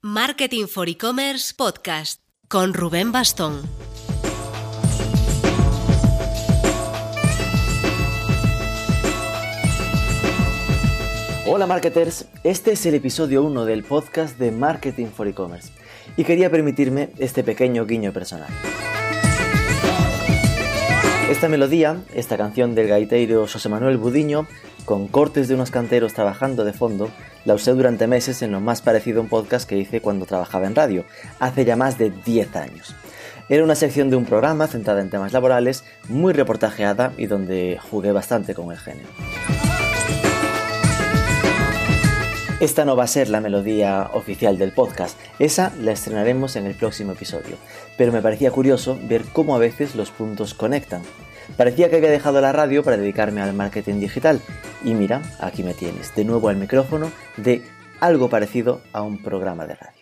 Marketing for E-Commerce Podcast con Rubén Bastón. Hola marketers, este es el episodio 1 del podcast de Marketing for E-Commerce y quería permitirme este pequeño guiño personal. Esta melodía, esta canción del gaitero José Manuel Budiño, con cortes de unos canteros trabajando de fondo, la usé durante meses en lo más parecido a un podcast que hice cuando trabajaba en radio, hace ya más de 10 años. Era una sección de un programa centrada en temas laborales, muy reportajeada y donde jugué bastante con el género. Esta no va a ser la melodía oficial del podcast, esa la estrenaremos en el próximo episodio, pero me parecía curioso ver cómo a veces los puntos conectan. Parecía que había dejado la radio para dedicarme al marketing digital y mira, aquí me tienes, de nuevo al micrófono de algo parecido a un programa de radio.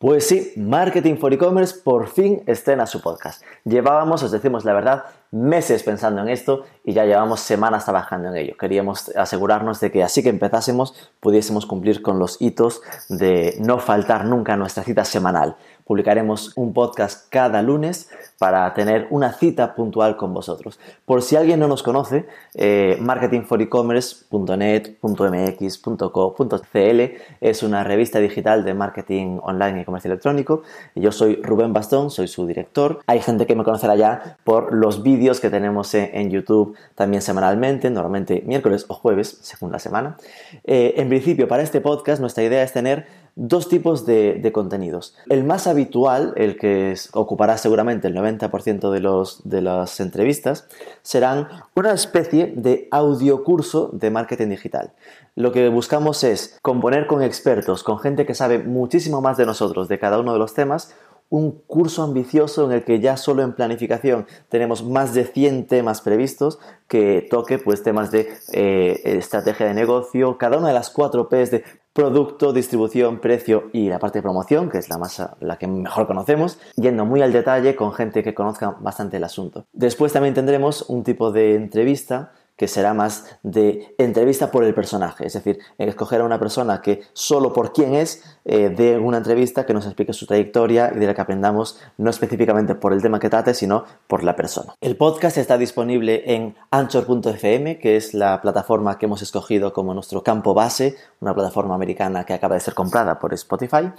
Pues sí, Marketing for E-Commerce por fin estrena su podcast. Llevábamos, os decimos la verdad, meses pensando en esto y ya llevamos semanas trabajando en ello. Queríamos asegurarnos de que así que empezásemos pudiésemos cumplir con los hitos de no faltar nunca a nuestra cita semanal. Publicaremos un podcast cada lunes para tener una cita puntual con vosotros. Por si alguien no nos conoce, eh, marketingforecommerce.net.mx.co.cl es una revista digital de marketing online y comercio electrónico. Yo soy Rubén Bastón, soy su director. Hay gente que me conocerá ya por los vídeos que tenemos en, YouTube también semanalmente, normalmente miércoles o jueves, según la semana. Eh, en principio, para este podcast, nuestra idea es tener dos tipos de, contenidos. El más habitual, el que ocupará seguramente el 90% de, los, de las entrevistas, serán una especie de audiocurso de marketing digital. Lo que buscamos es componer con expertos, con gente que sabe muchísimo más de nosotros de cada uno de los temas, un curso ambicioso en el que ya solo en planificación tenemos más de 100 temas previstos que toque pues temas de eh, estrategia de negocio, cada una de las cuatro P's de producto, distribución, precio y la parte de promoción, que es la, más, la que mejor conocemos, yendo muy al detalle con gente que conozca bastante el asunto. Después también tendremos un tipo de entrevista que será más de entrevista por el personaje, es decir, escoger a una persona que solo por quién es eh, dé una entrevista que nos explique su trayectoria y de la que aprendamos no específicamente por el tema que trate, sino por la persona. El podcast está disponible en anchor.fm, que es la plataforma que hemos escogido como nuestro campo base, una plataforma americana que acaba de ser comprada por Spotify.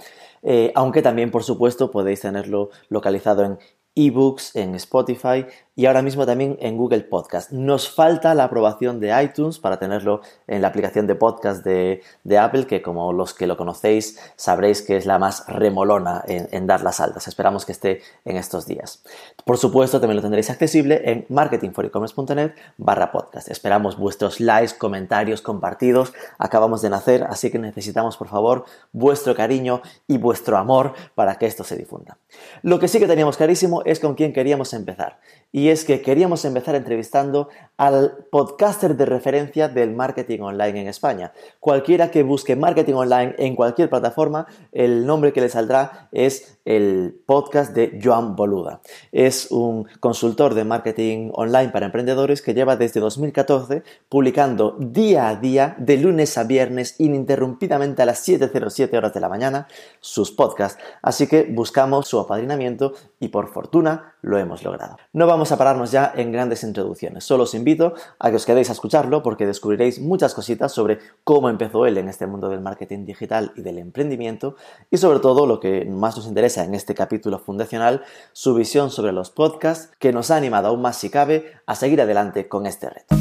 Eh, aunque también, por supuesto, podéis tenerlo localizado en ebooks, en Spotify y ahora mismo también en Google Podcast. Nos falta la aprobación de iTunes para tenerlo en la aplicación de podcast de, Apple, que como los que lo conocéis sabréis que es la más remolona en, dar las altas. Esperamos que esté en estos días. Por supuesto, también lo tendréis accesible en marketingforecommerce.net barra podcast. Esperamos vuestros likes, comentarios, compartidos. Acabamos de nacer, así que necesitamos, por favor, vuestro cariño y vuestro amor para que esto se difunda. Lo que sí que teníamos clarísimo es con quién queríamos empezar y es que queríamos empezar entrevistando al podcaster de referencia del marketing online en España. Cualquiera que busque marketing online en cualquier plataforma, el nombre que le saldrá es el podcast de Joan Boluda. Es un consultor de marketing online para emprendedores que lleva desde 2014 publicando día a día, de lunes a viernes, ininterrumpidamente a las 7.07 horas de la mañana, sus podcasts. Así que buscamos su apadrinamiento y por fortuna lo hemos logrado. No vamos a pararnos ya en grandes introducciones, solo os invito a que os quedéis a escucharlo porque descubriréis muchas cositas sobre cómo empezó él en este mundo del marketing digital y del emprendimiento y sobre todo lo que más nos interesa en este capítulo fundacional, su visión sobre los podcasts que nos ha animado aún más si cabe a seguir adelante con este reto.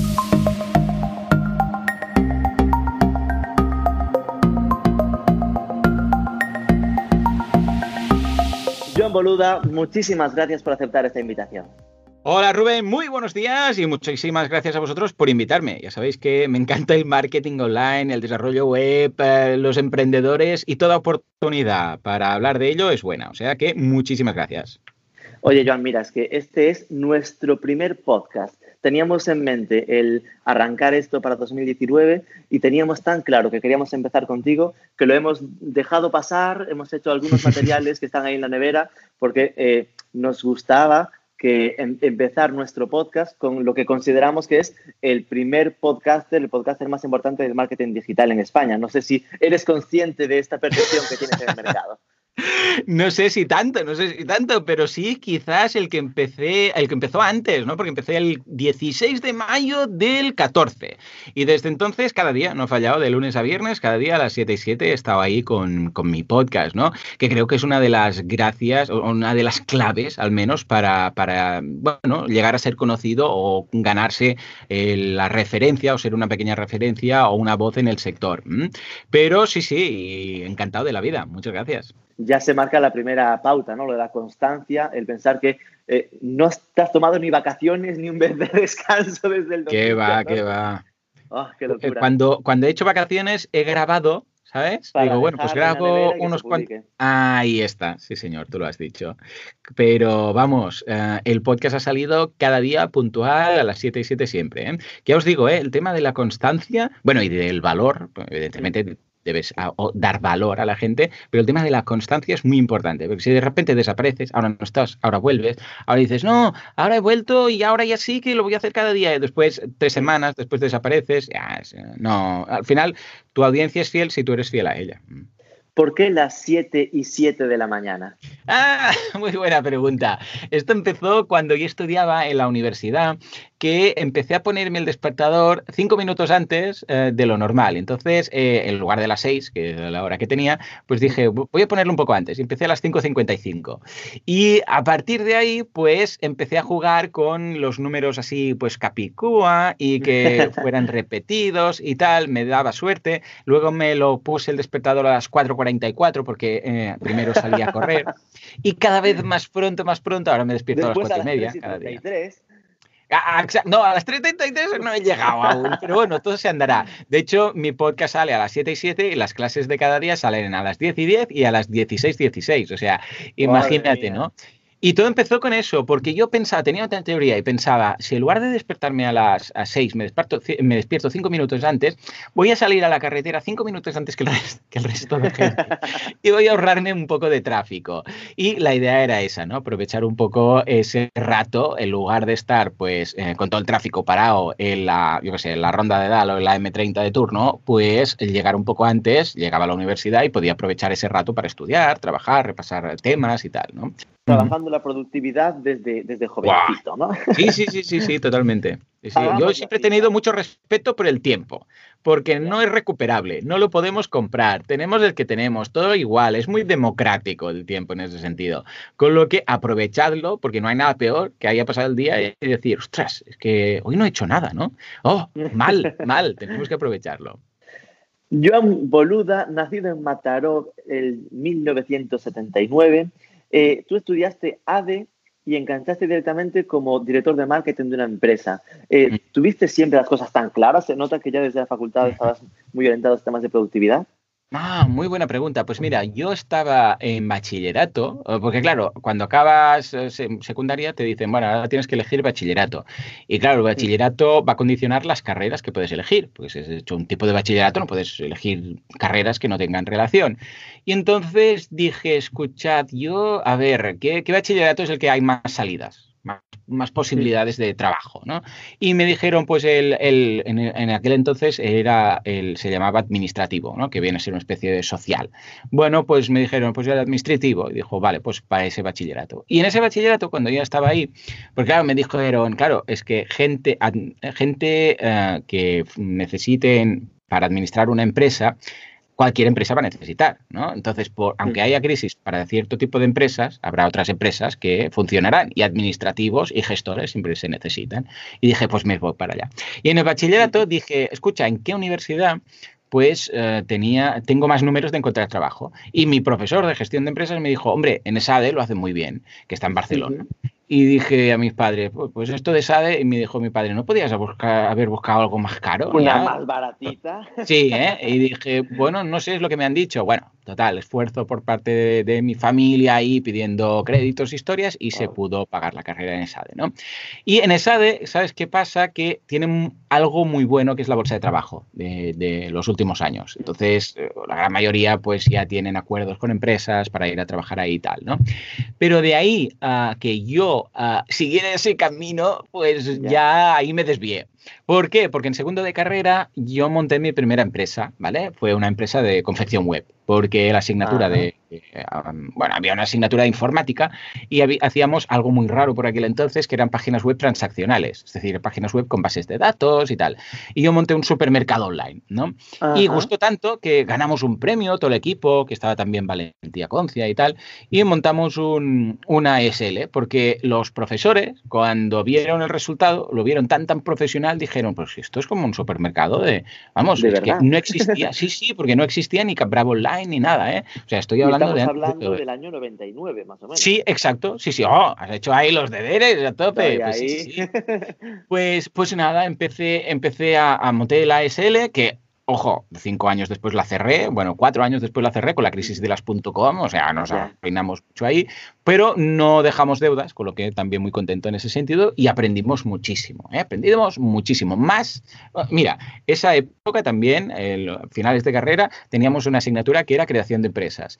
John Boluda, muchísimas gracias por aceptar esta invitación. Hola Rubén, muy buenos días y muchísimas gracias a vosotros por invitarme. Ya sabéis que me encanta el marketing online, el desarrollo web, eh, los emprendedores y toda oportunidad para hablar de ello es buena. O sea que muchísimas gracias. Oye Joan, mira, es que este es nuestro primer podcast. Teníamos en mente el arrancar esto para 2019 y teníamos tan claro que queríamos empezar contigo que lo hemos dejado pasar, hemos hecho algunos materiales que están ahí en la nevera porque eh, nos gustaba que em, empezar nuestro podcast con lo que consideramos que es el primer podcaster, el podcaster más importante del marketing digital en España. No sé si eres consciente de esta percepción que tienes en el mercado. No sé si tanto, no sé si tanto, pero sí quizás el que empecé, el que empezó antes, ¿no? Porque empecé el 16 de mayo del 14. Y desde entonces, cada día, no he fallado, de lunes a viernes, cada día a las 7 y 7 he estado ahí con, con mi podcast, ¿no? Que creo que es una de las gracias, o una de las claves, al menos, para, para bueno, llegar a ser conocido o ganarse eh, la referencia o ser una pequeña referencia o una voz en el sector. Pero sí, sí, encantado de la vida. Muchas gracias. Ya se marca la primera pauta, ¿no? Lo de la constancia, el pensar que eh, no has tomado ni vacaciones ni un mes de descanso desde el ¿Qué va, qué va? Ah, qué eh, cuando, cuando he hecho vacaciones he grabado ¿sabes? Digo, bueno, pues grabo unos cuantos. Ahí está, sí, señor, tú lo has dicho. Pero vamos, eh, el podcast ha salido cada día puntual a las 7 y 7 siempre. ¿eh? Ya os digo, ¿eh? el tema de la constancia, bueno, y del valor, evidentemente debes dar valor a la gente, pero el tema de la constancia es muy importante, porque si de repente desapareces, ahora no estás, ahora vuelves, ahora dices, no, ahora he vuelto y ahora ya sí que lo voy a hacer cada día, y después tres semanas, después desapareces, ya, no, al final tu audiencia es fiel si tú eres fiel a ella. ¿Por qué las 7 y 7 de la mañana? Ah, muy buena pregunta. Esto empezó cuando yo estudiaba en la universidad que empecé a ponerme el despertador cinco minutos antes eh, de lo normal. Entonces, eh, en lugar de las seis, que es la hora que tenía, pues dije, voy a ponerlo un poco antes. Y empecé a las 5.55. Y a partir de ahí, pues empecé a jugar con los números así, pues capicúa y que fueran repetidos y tal. Me daba suerte. Luego me lo puse el despertador a las 4.44 porque eh, primero salía a correr. Y cada vez más pronto, más pronto, ahora me despierto a las 4 y media. Cada día. Ah, ah, no, a las 33 no he llegado aún, pero bueno, todo se andará. De hecho, mi podcast sale a las 7 y 7 y las clases de cada día salen a las 10 y 10 y a las 16 y 16. O sea, imagínate, ¿no? Y todo empezó con eso, porque yo pensaba, tenía otra teoría y pensaba, si en lugar de despertarme a las 6 me, me despierto 5 minutos antes, voy a salir a la carretera 5 minutos antes que el, resto, que el resto de gente y voy a ahorrarme un poco de tráfico. Y la idea era esa, ¿no? Aprovechar un poco ese rato en lugar de estar pues eh, con todo el tráfico parado en la, yo qué sé, en la ronda de Dal o en la M30 de turno, pues llegar un poco antes, llegaba a la universidad y podía aprovechar ese rato para estudiar, trabajar, repasar temas y tal, ¿no? Trabajando la productividad desde, desde jovencito, ¿no? Sí, sí, sí, sí, sí, totalmente. Yo siempre he tenido mucho respeto por el tiempo, porque no es recuperable, no lo podemos comprar, tenemos el que tenemos, todo igual, es muy democrático el tiempo en ese sentido. Con lo que aprovechadlo, porque no hay nada peor que haya pasado el día y decir, ostras, es que hoy no he hecho nada, ¿no? Oh, mal, mal, tenemos que aprovecharlo. Joan Boluda, nacido en Mataró en 1979, eh, tú estudiaste ADE y enganchaste directamente como director de marketing de una empresa. Eh, ¿Tuviste siempre las cosas tan claras? ¿Se nota que ya desde la facultad estabas muy orientado a los temas de productividad? Ah, muy buena pregunta. Pues mira, yo estaba en bachillerato, eh, porque claro, cuando acabas eh, secundaria te dicen, bueno, ahora tienes que elegir bachillerato. Y claro, el bachillerato va a condicionar las carreras que puedes elegir. Pues es hecho un tipo de bachillerato, no puedes elegir carreras que no tengan relación. Y entonces dije, escuchad, yo, a ver, ¿qué, qué bachillerato es el que hay más salidas? Más, posibilidades de trabajo, ¿no? Y me dijeron, pues el, en, aquel entonces era el, se llamaba administrativo, ¿no? Que viene a ser una especie de social. Bueno, pues me dijeron, pues el administrativo. Y dijo, vale, pues para ese bachillerato. Y en ese bachillerato, cuando ya estaba ahí, porque claro, me dijeron, claro, es que gente, gente eh, que necesiten para administrar una empresa, cualquier empresa va a necesitar, ¿no? Entonces, por, aunque haya crisis para cierto tipo de empresas, habrá otras empresas que funcionarán y administrativos y gestores siempre se necesitan. Y dije, pues me voy para allá. Y en el bachillerato dije, escucha, ¿en qué universidad pues eh, tenía, tengo más números de encontrar trabajo. Y mi profesor de gestión de empresas me dijo, hombre, en SADE lo hace muy bien, que está en Barcelona. Y dije a mis padres, pues, esto de SADE, y me dijo mi padre, ¿no podías haber buscado algo más caro? Una más baratita. Sí, ¿eh? Y dije, bueno, no sé, es lo que me han dicho. Bueno, total, esfuerzo por parte de, mi familia ahí pidiendo créditos, historias, y se pudo pagar la carrera en SADE, ¿no? Y en SADE, ¿sabes qué pasa? Que tienen algo muy bueno que es la bolsa de trabajo de, de los últimos años. Entonces, eh, la gran mayoría pues ya tienen acuerdos con empresas para ir a trabajar ahí y tal, ¿no? Pero de ahí a que yo uh, siguiera ese camino, pues ya ahí me desvié. ¿Por qué? Porque en segundo de carrera yo monté mi primera empresa, ¿vale? Fue una empresa de confección web, porque la asignatura de, eh, bueno, había una asignatura de informática y hacíamos algo muy raro por aquel entonces, que eran páginas web transaccionales, es decir, páginas web con bases de datos y tal. Y yo monté un supermercado online, ¿no? Y gustó tanto que ganamos un premio, todo el equipo, que estaba también Valentía Concia y tal, y montamos un, una SL, porque los profesores, cuando vieron el resultado, lo vieron tan, tan profesional, dijeron, pues esto es como un supermercado de, vamos, es que no existía, sí, sí, porque no existía ni Bravo Online ni nada, ¿eh? O sea, estoy hablando estamos hablando del año 99, más o menos. Sí, exacto. Sí, sí. Oh, has hecho ahí los deberes a tope. Pues, pues, pues, nada, empecé, empecé a, a montar la ASL, que Ojo, cinco años después la cerré, bueno, cuatro años después la cerré con la crisis de las .com, o sea, nos arruinamos mucho ahí, pero no dejamos deudas, con lo que también muy contento en ese sentido y aprendimos muchísimo, ¿eh? aprendimos muchísimo. Más, mira, esa época también, el, finales de carrera, teníamos una asignatura que era creación de empresas.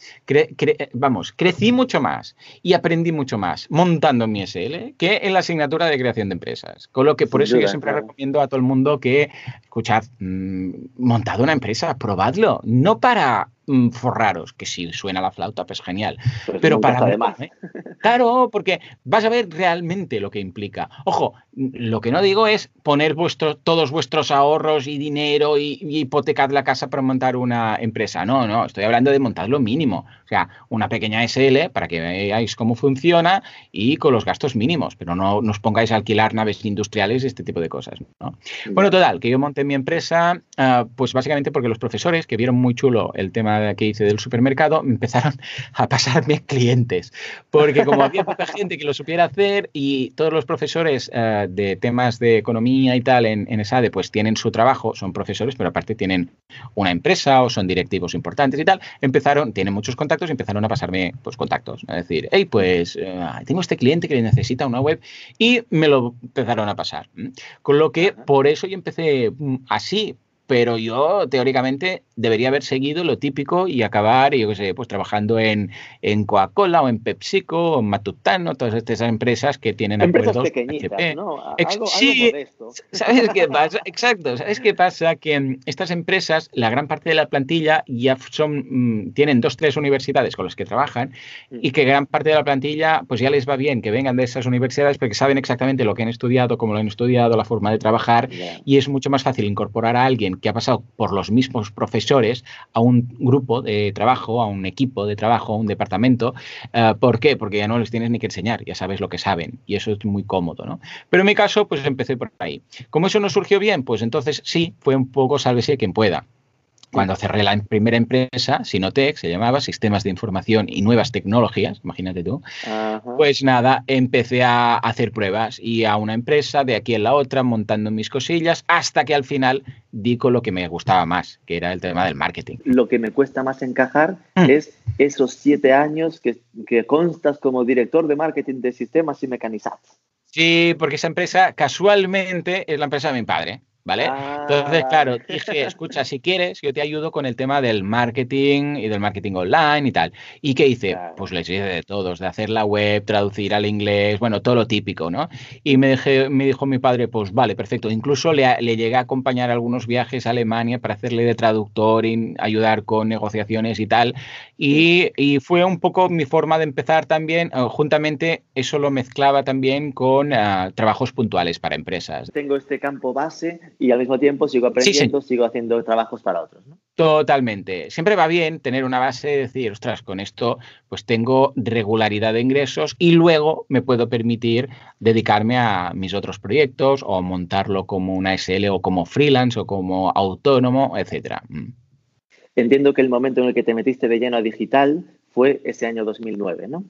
vamos, crecí mucho más y aprendí mucho más montando mi SL que en la asignatura de creación de empresas. Con lo que por eso yo siempre recomiendo a todo el mundo que, escuchad, mmm, montado una empresa, probadlo. No para forraros, que si suena la flauta, pues genial. Pero, para... Además. ¿eh? Claro, porque vas a ver realmente lo que implica. Ojo, lo que no digo es poner vuestros, todos vuestros ahorros y dinero y, hipotecar la casa para montar una empresa. No, no, estoy hablando de montar lo mínimo. O sea, una pequeña SL para que veáis cómo funciona y con los gastos mínimos, pero no, nos os pongáis a alquilar naves industriales y este tipo de cosas. Bueno, total, que yo monté mi empresa, ah, pues básicamente porque los profesores que vieron muy chulo el tema que hice del supermercado, empezaron a pasarme clientes, porque como había poca gente que lo supiera hacer y todos los profesores eh, de temas de economía y tal en, en ESADE pues tienen su trabajo, son profesores, pero aparte tienen una empresa o son directivos importantes y tal, empezaron, tienen muchos contactos y empezaron a pasarme pues contactos, a decir, hey, pues eh, tengo este cliente que necesita una web y me lo empezaron a pasar. Con lo que por eso yo empecé mm, así, pero yo teóricamente debería haber seguido lo típico y acabar, yo qué sé, pues trabajando en, en Coca-Cola o en PepsiCo o en Matutano, todas estas empresas que tienen empresas pequeñitas, ¿no? Algo, sí, ¿sabes qué pasa? Exacto, ¿sabes qué pasa? Que estas empresas, la gran parte de la plantilla ya son, mm, tienen dos, tres universidades con las que trabajan y mm. que gran parte de la plantilla, pues ya les va bien que vengan de esas universidades porque saben exactamente lo que han estudiado, cómo lo han estudiado, la forma de trabajar y es mucho más fácil incorporar a alguien que ha pasado por los mismos profesores a un grupo de trabajo, a un equipo de trabajo, a un departamento. Eh, ¿Por qué? Porque ya no les tienes ni que enseñar, ya sabes lo que saben y eso es muy cómodo, ¿no? Pero en mi caso, pues empecé por ahí. Como eso no surgió bien, pues entonces sí, fue un poco sálvese quien pueda. Cuando cerré la primera empresa, Sinotec, se llamaba Sistemas de Información y Nuevas Tecnologías, imagínate tú, pues nada, empecé a hacer pruebas y a una empresa, de aquí en la otra, montando mis cosillas, hasta que al final di con lo que me gustaba más, que era el tema del marketing. Lo que me cuesta más encajar mm. es esos siete años que, que constas como director de marketing de sistemas y mecanizados. Sí, porque esa empresa casualmente es la empresa de mi padre. ¿Vale? Entonces, claro, ah. dije, escucha, si quieres, yo te ayudo con el tema del marketing y del marketing online y tal. ¿Y qué hice? Pues les hice de todos, de hacer la web, traducir al inglés, bueno, todo lo típico, ¿no? Y me, dejé, me dijo mi padre, pues vale, perfecto. Incluso le, le llegué a acompañar algunos viajes a Alemania para hacerle de traductor y ayudar con negociaciones y tal. Y, y fue un poco mi forma de empezar también, eh, juntamente eso lo mezclaba también con uh, trabajos puntuales para empresas. Tengo este campo base y al mismo tiempo sigo aprendiendo, sigo haciendo trabajos para otros. ¿no? Totalmente. Siempre va bien tener una base de decir, ostras, con esto pues tengo regularidad de ingresos y luego me puedo permitir dedicarme a mis otros proyectos o montarlo como una SL o como freelance o como autónomo, etcétera. Mm. Entiendo que el momento en el que te metiste de lleno a digital fue ese año 2009, ¿no?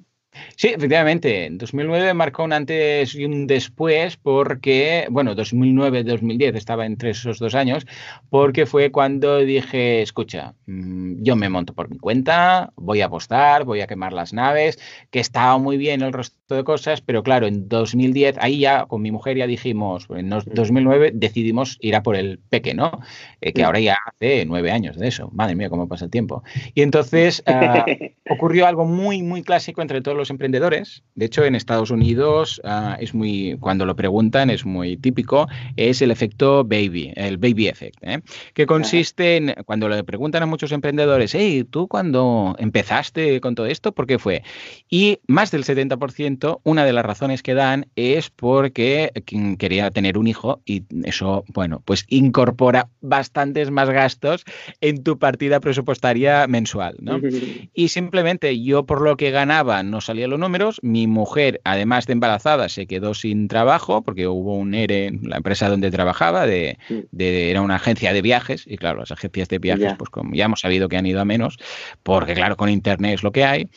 Sí, efectivamente. En 2009 marcó un antes y un después porque, bueno, 2009-2010 estaba entre esos dos años, porque fue cuando dije, escucha, mm, yo me monto por mi cuenta, voy a apostar, voy a quemar las naves, que estaba muy bien el resto de cosas, pero claro, en 2010, ahí ya con mi mujer ya dijimos, en 2009 decidimos ir a por el peque, ¿no? Eh, que ahora ya hace nueve años de eso. Madre mía, cómo pasa el tiempo. Y entonces ah, ocurrió algo muy, muy clásico entre todos los emprendedores. De hecho, en Estados Unidos uh, es muy, cuando lo preguntan, es muy típico, es el efecto baby, el baby effect, ¿eh? que consiste en, cuando le preguntan a muchos emprendedores, hey, ¿tú cuando empezaste con todo esto, por qué fue? Y más del 70%, una de las razones que dan es porque quería tener un hijo y eso, bueno, pues incorpora bastantes más gastos en tu partida presupuestaria mensual, ¿no? Y simplemente yo por lo que ganaba no salía los números, mi mujer, además de embarazada, se quedó sin trabajo porque hubo un ERE en la empresa donde trabajaba, de, era una agencia de viajes, y claro, las agencias de viajes, pues como ya hemos sabido que han ido a menos, porque claro, con internet es lo que hay.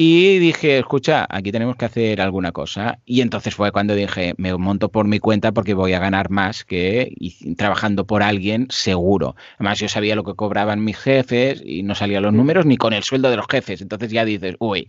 Y dije, escucha, aquí tenemos que hacer alguna cosa. Y entonces fue cuando dije, me monto por mi cuenta porque voy a ganar más que trabajando por alguien seguro. Además, yo sabía lo que cobraban mis jefes y no salían los números ni con el sueldo de los jefes. Entonces ya dices, uy,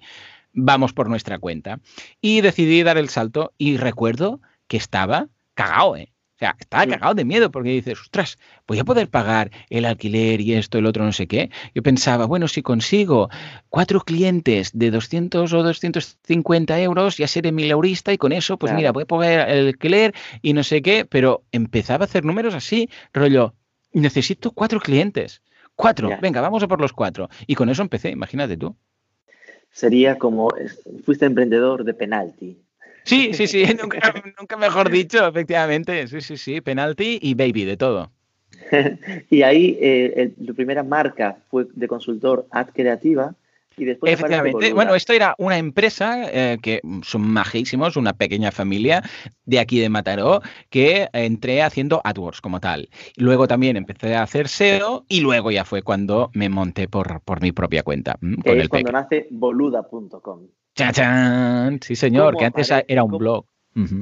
vamos por nuestra cuenta. Y decidí dar el salto y recuerdo que estaba cagao, ¿eh? O sea, estaba cagado de miedo porque dices, ostras, voy a poder pagar el alquiler y esto, el otro, no sé qué. Yo pensaba, bueno, si consigo cuatro clientes de 200 o 250 euros, ya seré mileurista y con eso, pues mira, voy a pagar el alquiler y no sé qué, pero empezaba a hacer números así, rollo, necesito cuatro clientes. Cuatro, venga, vamos a por los cuatro. Y con eso empecé, imagínate tú. Sería como, fuiste emprendedor de penalti. Sí, sí, sí, nunca, mejor dicho, efectivamente. Sí, sí, sí, penalti y baby, de todo. y ahí eh, tu primera marca fue de consultor Ad Creativa. Y después Efectivamente. Bueno, esto era una empresa eh, que son majísimos, una pequeña familia de aquí de Mataró, que entré haciendo AdWords como tal. Luego también empecé a hacer SEO y luego ya fue cuando me monté por, por mi propia cuenta. es cuando nace boluda.com. ¡Chachán! Sí, señor, que antes era un blog.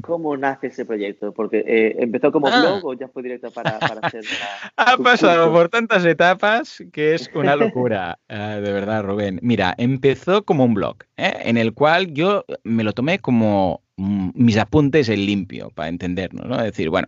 ¿Cómo nace ese proyecto? Porque eh, empezó como ah. blog o ya fue directo para, hacer. ha pasado por tantas etapas que es una locura, ah, de verdad, Rubén. Mira, empezó como un blog, ¿eh? en el cual yo me lo tomé como mm, mis apuntes en limpio, para entendernos, ¿no? Es decir, bueno,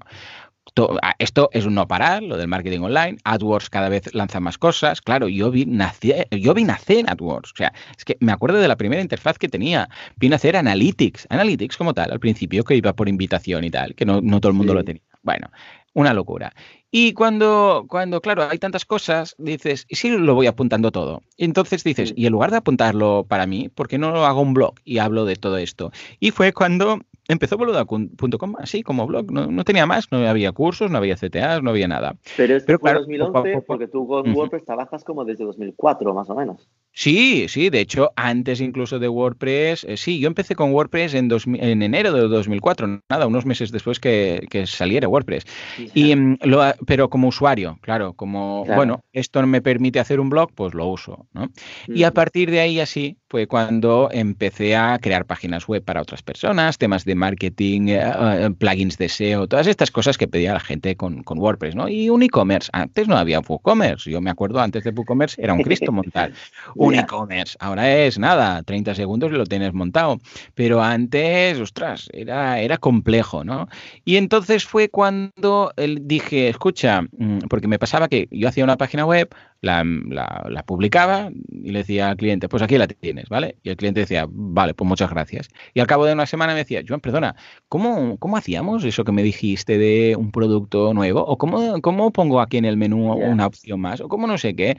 esto es un no parar, lo del marketing online. AdWords cada vez lanza más cosas. Claro, yo vi nacer, yo vi nacer AdWords. O sea, es que me acuerdo de la primera interfaz que tenía. Vi nacer Analytics. Analytics como tal, al principio que iba por invitación y tal, que no, todo el mundo lo tenía. Bueno, una locura. Y cuando, cuando, claro, hay tantas cosas, dices, ¿y si lo voy apuntando todo? Y entonces dices, y en lugar de apuntarlo para mí, ¿por qué no lo hago un blog y hablo de todo esto? Y fue cuando empezó boluda.com así como blog, no, tenía más, no había cursos, no había CTAs, no había nada. Pero es Pero, claro, 2011 porque tú con WordPress trabajas como desde 2004 más o menos. Sí, sí, de hecho, antes incluso de WordPress, eh, sí, yo empecé con WordPress en, en enero de 2004, nada, unos meses después que, saliera WordPress. Y, lo, pero como usuario, claro, como, bueno, esto me permite hacer un blog, pues lo uso, ¿no? Y a partir de ahí así fue cuando empecé a crear páginas web para otras personas, temas de marketing, eh, eh, plugins de SEO, todas estas cosas que pedía la gente con, WordPress, ¿no? Y un e-commerce. Antes no había WooCommerce. Yo me acuerdo, antes de WooCommerce era un Cristo montar un e-commerce. Ahora es nada, 30 segundos y lo tienes montado. Pero antes, ostras, era, era complejo, ¿no? Y entonces fue cuando dije, escucha, mm, porque me pasaba que yo hacía una página web, la, la, publicaba y le decía al cliente, pues aquí la tienes, ¿vale? Y el cliente decía, vale, pues muchas gracias. Y al cabo de una semana me decía, Joan, perdona, ¿cómo, cómo hacíamos eso que me dijiste de un producto nuevo? ¿O cómo, cómo pongo aquí en el menú una opción más? ¿O cómo no sé qué?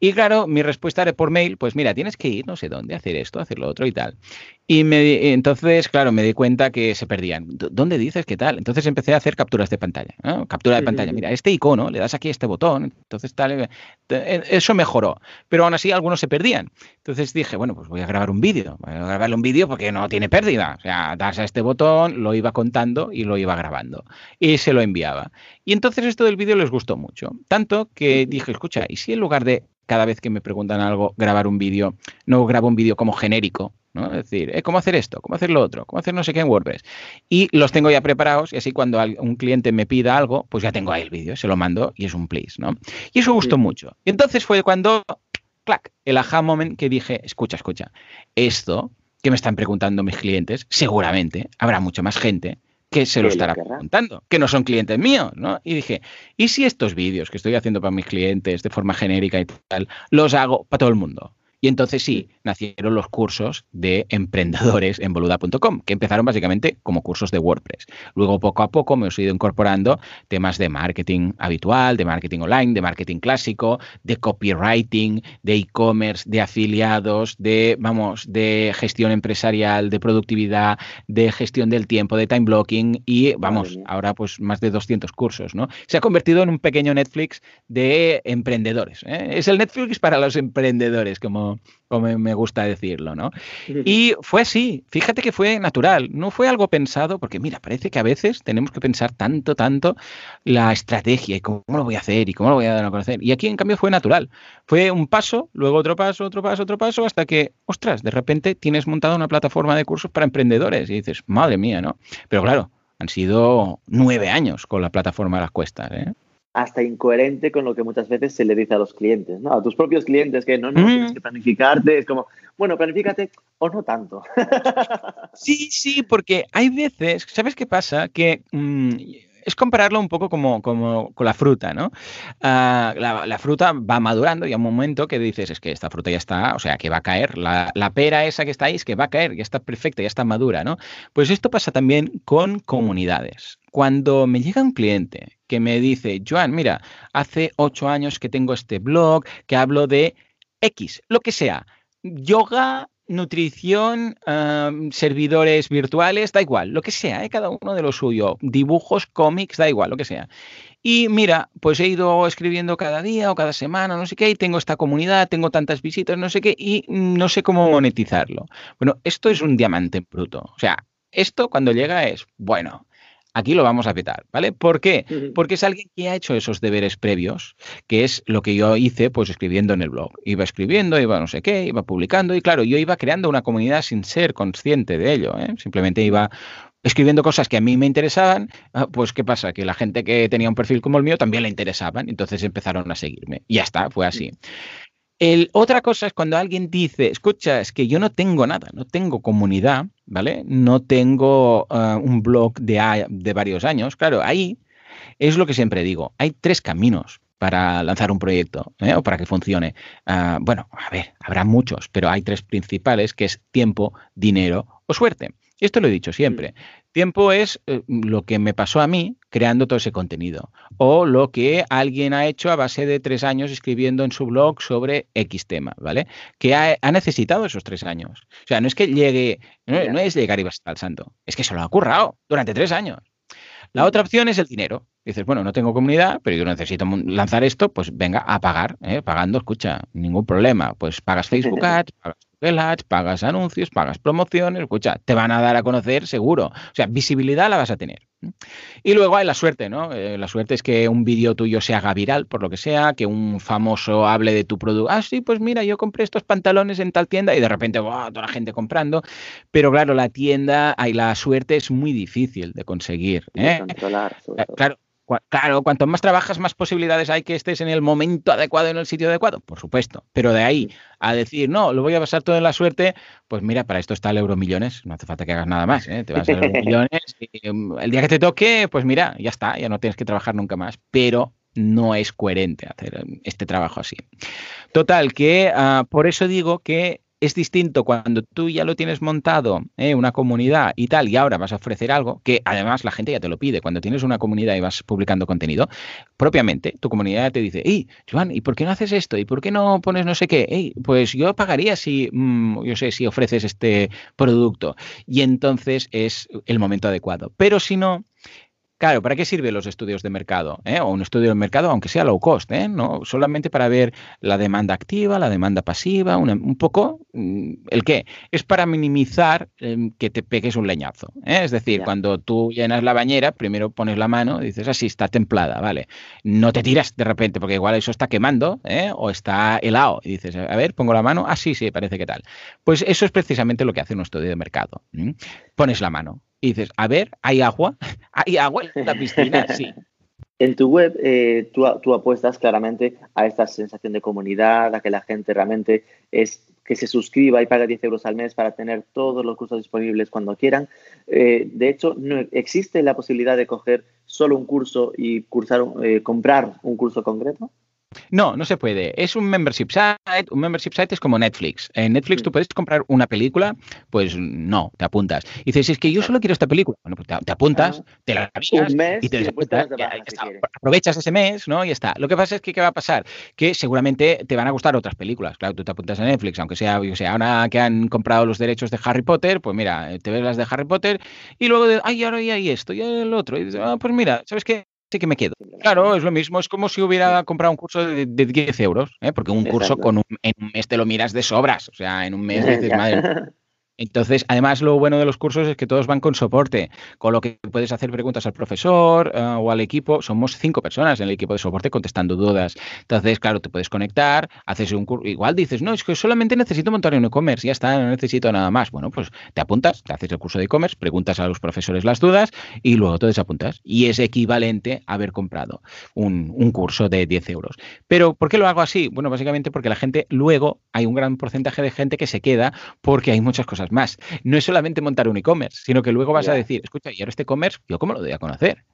Y claro, mi respuesta era por mail, pues mira, tienes que ir no sé dónde, hacer esto, hacer lo otro y tal. Y me, entonces, claro, me di cuenta que se perdían. ¿Dónde dices qué tal? Entonces empecé a hacer capturas de pantalla. Captura de pantalla. Mira, este icono, le das aquí este botón, entonces tal. Eh, eso mejoró. Pero aún así algunos se perdían. Entonces dije, bueno, pues voy a grabar un vídeo. Voy a grabarle un vídeo porque no tiene pérdida. O sea, das a este botón, lo iba contando y lo iba grabando. Y se lo enviaba. Y entonces esto del vídeo les gustó mucho. Tanto que dije, escucha, ¿y si en lugar de cada vez que me preguntan algo, grabar un vídeo, no grabo un vídeo como genérico, ¿no? Es decir, ¿eh? ¿cómo hacer esto? ¿Cómo hacer lo otro? ¿Cómo hacer no sé qué en WordPress? Y los tengo ya preparados y así cuando un cliente me pida algo, pues ya tengo ahí el vídeo, se lo mando y es un please, ¿no? Y eso gustó mucho. Y entonces fue cuando, clac, el aha moment que dije, escucha, escucha, esto que me están preguntando mis clientes, seguramente habrá mucha más gente que se lo estará preguntando, que no son clientes míos, ¿no? Y dije, ¿y si estos vídeos que estoy haciendo para mis clientes de forma genérica y tal, los hago para todo el mundo? Y entonces sí, nacieron los cursos de emprendedores en boluda.com, que empezaron básicamente como cursos de WordPress. Luego, poco a poco, me he ido incorporando temas de marketing habitual, de marketing online, de marketing clásico, de copywriting, de e-commerce, de afiliados, de, vamos, de gestión empresarial, de productividad, de gestión del tiempo, de time blocking y, vamos, ahora pues más de 200 cursos, ¿no? Se ha convertido en un pequeño Netflix de emprendedores. ¿eh? Es el Netflix para los emprendedores, como como, me gusta decirlo, ¿no? Y fue así, fíjate que fue natural, no fue algo pensado, porque mira, parece que a veces tenemos que pensar tanto, tanto la estrategia y cómo lo voy a hacer y cómo lo voy a dar a conocer. Y aquí en cambio fue natural, fue un paso, luego otro paso, otro paso, otro paso, hasta que, ostras, de repente tienes montado una plataforma de cursos para emprendedores y dices, madre mía, ¿no? Pero claro, han sido nueve años con la plataforma de las cuestas, ¿eh? Hasta incoherente con lo que muchas veces se le dice a los clientes, ¿no? A tus propios clientes que no, no, tienes que planificarte, es como, bueno, planifícate o no tanto. Sí, sí, porque hay veces, ¿sabes qué pasa? Que mm, es compararlo un poco como, como con la fruta, ¿no? Ah, la, fruta va madurando y a un momento que dices, es que esta fruta ya está, o sea, que va a caer. La, la, pera esa que está ahí es que va a caer, ya está perfecta, ya está madura, ¿no? Pues esto pasa también con comunidades. Cuando me llega un cliente que me dice, Joan, mira, hace ocho años que tengo este blog, que hablo de X, lo que sea, yoga, nutrición, servidores virtuales, da igual, lo que sea, ¿eh? cada uno de lo suyo, dibujos, cómics, da igual, lo que sea. Y mira, pues he ido escribiendo cada día o cada semana, no sé qué, y tengo esta comunidad, tengo tantas visitas, no sé qué, y no sé cómo monetizarlo. Bueno, esto es un diamante bruto. O sea, esto cuando llega es, bueno, aquí lo vamos a petar, ¿vale? ¿Por qué? Porque es alguien que ha hecho esos deberes previos, que es lo que yo hice pues escribiendo en el blog. Iba escribiendo, iba no sé qué, iba publicando y claro, yo iba creando una comunidad sin ser consciente de ello, ¿eh? Simplemente iba escribiendo cosas que a mí me interesaban, ah, pues ¿qué pasa? Que la gente que tenía un perfil como el mío también le interesaban, entonces empezaron a seguirme. Y ya está, fue así. El, otra cosa es cuando alguien dice, escucha, es que yo no tengo nada, no tengo comunidad, ¿vale? No tengo ah, un blog de, de varios años. Claro, ahí es lo que siempre digo, hay tres caminos para lanzar un proyecto ¿eh? o para que funcione. Ah, bueno, a ver, habrá muchos, pero hay tres principales que es tiempo, dinero o suerte. Esto lo he dicho siempre. Tiempo es eh, lo que me pasó a mí creando todo ese contenido o lo que alguien ha hecho a base de tres años escribiendo en su blog sobre X tema, ¿vale? Que ha, necesitado esos tres años. O sea, no es que llegue, no, es llegar y va al santo, es que se lo ha currado durante tres años. La otra opción es el dinero. Dices, bueno, no tengo comunidad, pero yo necesito lanzar esto, pues venga a pagar, ¿eh? pagando, escucha, ningún problema. Pues pagas Facebook Ads, pagas Google Ads, pagas anuncios, pagas promociones, escucha, te van a dar a conocer seguro. O sea, visibilidad la vas a tener. Y luego hay la suerte, ¿no? Eh, la suerte es que un vídeo tuyo se haga viral, por lo que sea, que un famoso hable de tu producto. Ah, sí, pues mira, yo compré estos pantalones en tal tienda y de repente, ¡wow! toda la gente comprando. Pero claro, la tienda, hay la suerte es muy difícil de conseguir. ¿eh? Eh, claro, Claro, cuanto más trabajas, más posibilidades hay que estés en el momento adecuado, en el sitio adecuado, por supuesto. Pero de ahí a decir, no, lo voy a pasar todo en la suerte, pues mira, para esto está el Euromillones, no hace falta que hagas nada más, ¿eh? te vas a Euromillones y um, el día que te toque, pues mira, ya está, ya no tienes que trabajar nunca más. Pero no es coherente hacer um, este trabajo así. Total, que ah, por eso digo que es distinto cuando tú ya lo tienes montado, ¿eh? una comunidad y tal, y ahora vas a ofrecer algo, que además la gente ya te lo pide. Cuando tienes una comunidad y vas publicando contenido, propiamente tu comunidad te dice, hey, Joan, ¿y por qué no haces esto? ¿Y por qué no pones no sé qué? pues yo pagaría si, mm, yo sé, si ofreces este producto. Y entonces es el momento adecuado. Pero si no, Claro, ¿para qué sirven los estudios de mercado? Eh? O un estudio de mercado, aunque sea low cost, ¿eh? ¿no? Solamente para ver la demanda activa, la demanda pasiva, un poco mm, el qué. Es para minimizar em, que te pegues un leñazo. ¿eh? Es decir, cuando tú llenas la bañera, primero pones la mano y dices, así ah, está templada, ¿vale? No te tiras de repente, porque igual eso está quemando o está helado. Y dices, a ver, pongo la mano, ah, sí, sí, parece que tal. Pues eso es precisamente lo que hace un estudio de mercado. Pones la mano, y dices, a ver, ¿hay agua? ¿Hay agua en la piscina? Sí. En tu web eh, tú, apuestas claramente a esta sensación de comunidad, a que la gente realmente es que se suscriba y pague 10 euros al mes para tener todos los cursos disponibles cuando quieran. Eh, de hecho, no existe la posibilidad de coger solo un curso y cursar, eh, comprar un curso concreto. No, no se puede. Es un membership site. Un membership site es como Netflix. En Netflix tú puedes comprar una película, pues no, te apuntas. Y dices, es que yo solo quiero esta película. Bueno, pues te, apuntas, ah. te la miras y te descuentas. aprovechas ese mes, ¿no? Y está. Lo que pasa es que, ¿qué va a pasar? Que seguramente te van a gustar otras películas. Claro, tú te apuntas a Netflix, aunque sea, yo sea, ahora que han comprado los derechos de Harry Potter, pues mira, te ves las de Harry Potter y luego de, ay, ahora hay esto, y el otro. Y dices, ah, pues mira, ¿sabes qué? Sí que me quedo. Claro, es lo mismo, es como si hubiera comprado un curso de, 10 euros, ¿eh? porque un curso con un, en un mes te lo miras de sobras, o sea, en un mes dices, madre, entonces, además, lo bueno de los cursos es que todos van con soporte, con lo que puedes hacer preguntas al profesor eh, o al equipo. Somos cinco personas en el equipo de soporte contestando dudas. Entonces, claro, te puedes conectar, haces un curso. Igual dices, no, es que solamente necesito montar un e-commerce, ya está, no necesito nada más. Bueno, pues te apuntas, te haces el curso de e-commerce, preguntas a los profesores las dudas y luego te desapuntas. Y es equivalente a haber comprado un, curso de 10 euros. Pero, ¿por qué lo hago así? Bueno, básicamente porque la gente, luego hay un gran porcentaje de gente que se queda porque hay muchas cosas más. No es solamente montar un e-commerce, sino que luego vas a decir, escucha, y ahora este e-commerce, ¿yo cómo lo doy a conocer?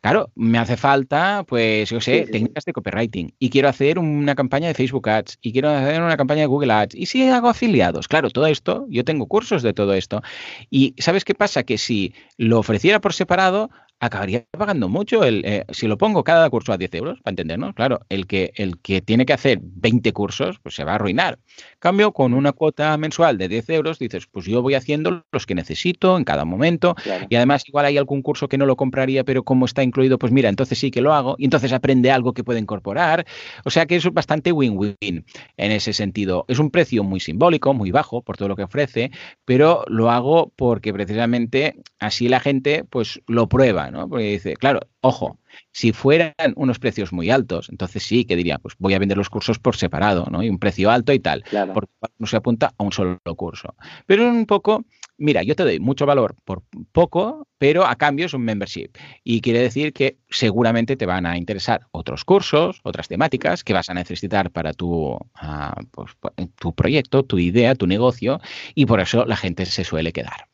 Claro, me hace falta, pues, yo sé, técnicas de copywriting y quiero hacer una campaña de Facebook Ads y quiero hacer una campaña de Google Ads. ¿Y si hago afiliados? Claro, todo esto, yo tengo cursos de todo esto. Y ¿sabes qué pasa? Que si lo ofreciera por separado, acabaría pagando mucho. El, eh, si lo pongo cada curso a 10 euros, para entendernos, claro, el que, el que tiene que hacer 20 cursos, pues se va a arruinar. Cambio, con una cuota mensual de 10 euros, dices, pues yo voy haciendo los que necesito en cada momento. Y además, igual hay algún curso que no lo compraría, pero como está incluido, pues mira, entonces sí que lo hago. Y entonces aprende algo que puede incorporar. O sea que es bastante win-win en ese sentido. Es un precio muy simbólico, muy bajo por todo lo que ofrece, pero lo hago porque precisamente así la gente pues lo prueba porque dice, claro, ojo, si fueran unos precios muy altos, entonces sí que diría, pues voy a vender los cursos por separado, ¿no? Y un precio alto y tal, porque no se apunta a un solo curso. Pero un poco, mira, yo te doy mucho valor por poco, pero a cambio es un membership. Y quiere decir que seguramente te van a interesar otros cursos, otras temáticas que vas a necesitar para tu, ah, pues, tu proyecto, tu idea, tu negocio, y por eso la gente se suele quedar.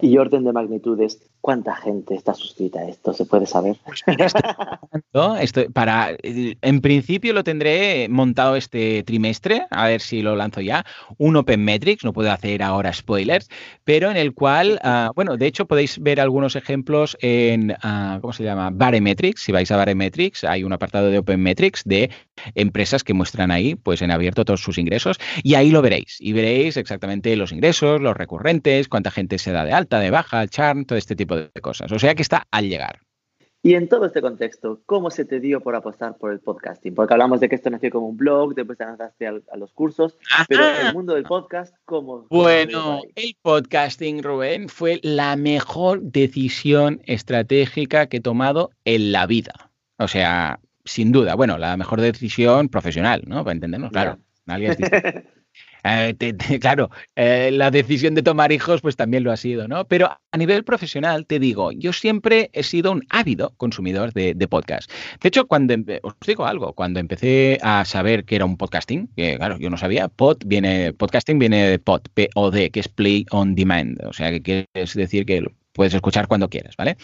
Y orden de magnitudes, ¿cuánta gente está suscrita a esto? ¿Se puede saber? Pues estoy, para, en principio lo tendré montado este trimestre, a ver si lo lanzo ya. Un Open Metrics, no puedo hacer ahora spoilers, pero en el cual, ah, bueno, de hecho podéis ver algunos ejemplos en, ah, ¿cómo se llama? Baremetrics. Si vais a Baremetrics, hay un apartado de Open Metrics de empresas que muestran ahí, pues en abierto todos sus ingresos, y ahí lo veréis. Y veréis exactamente los ingresos, los recurrentes, cuánta gente se da de alta de baja, charm, todo este tipo de cosas. O sea que está al llegar. Y en todo este contexto, ¿cómo se te dio por apostar por el podcasting? Porque hablamos de que esto nació como un blog, después te lanzaste a, los cursos, pero el mundo del podcast, ¿cómo? bueno, el podcasting, Rubén, fue la mejor decisión estratégica que he tomado en la vida. O sea, sin duda, bueno, la mejor decisión profesional, ¿no? Para entendernos, claro. Nadie eh, claro, eh, la decisión de tomar hijos pues también lo ha sido, ¿no? Pero a nivel profesional te digo, yo siempre he sido un ávido consumidor de, podcast. De hecho, cuando os digo algo, cuando empecé a saber que era un podcasting, que claro, yo no sabía, pod viene, podcasting viene de pod, P-O-D, que es play on demand, o sea, que quiere decir que puedes escuchar cuando quieras, ¿vale?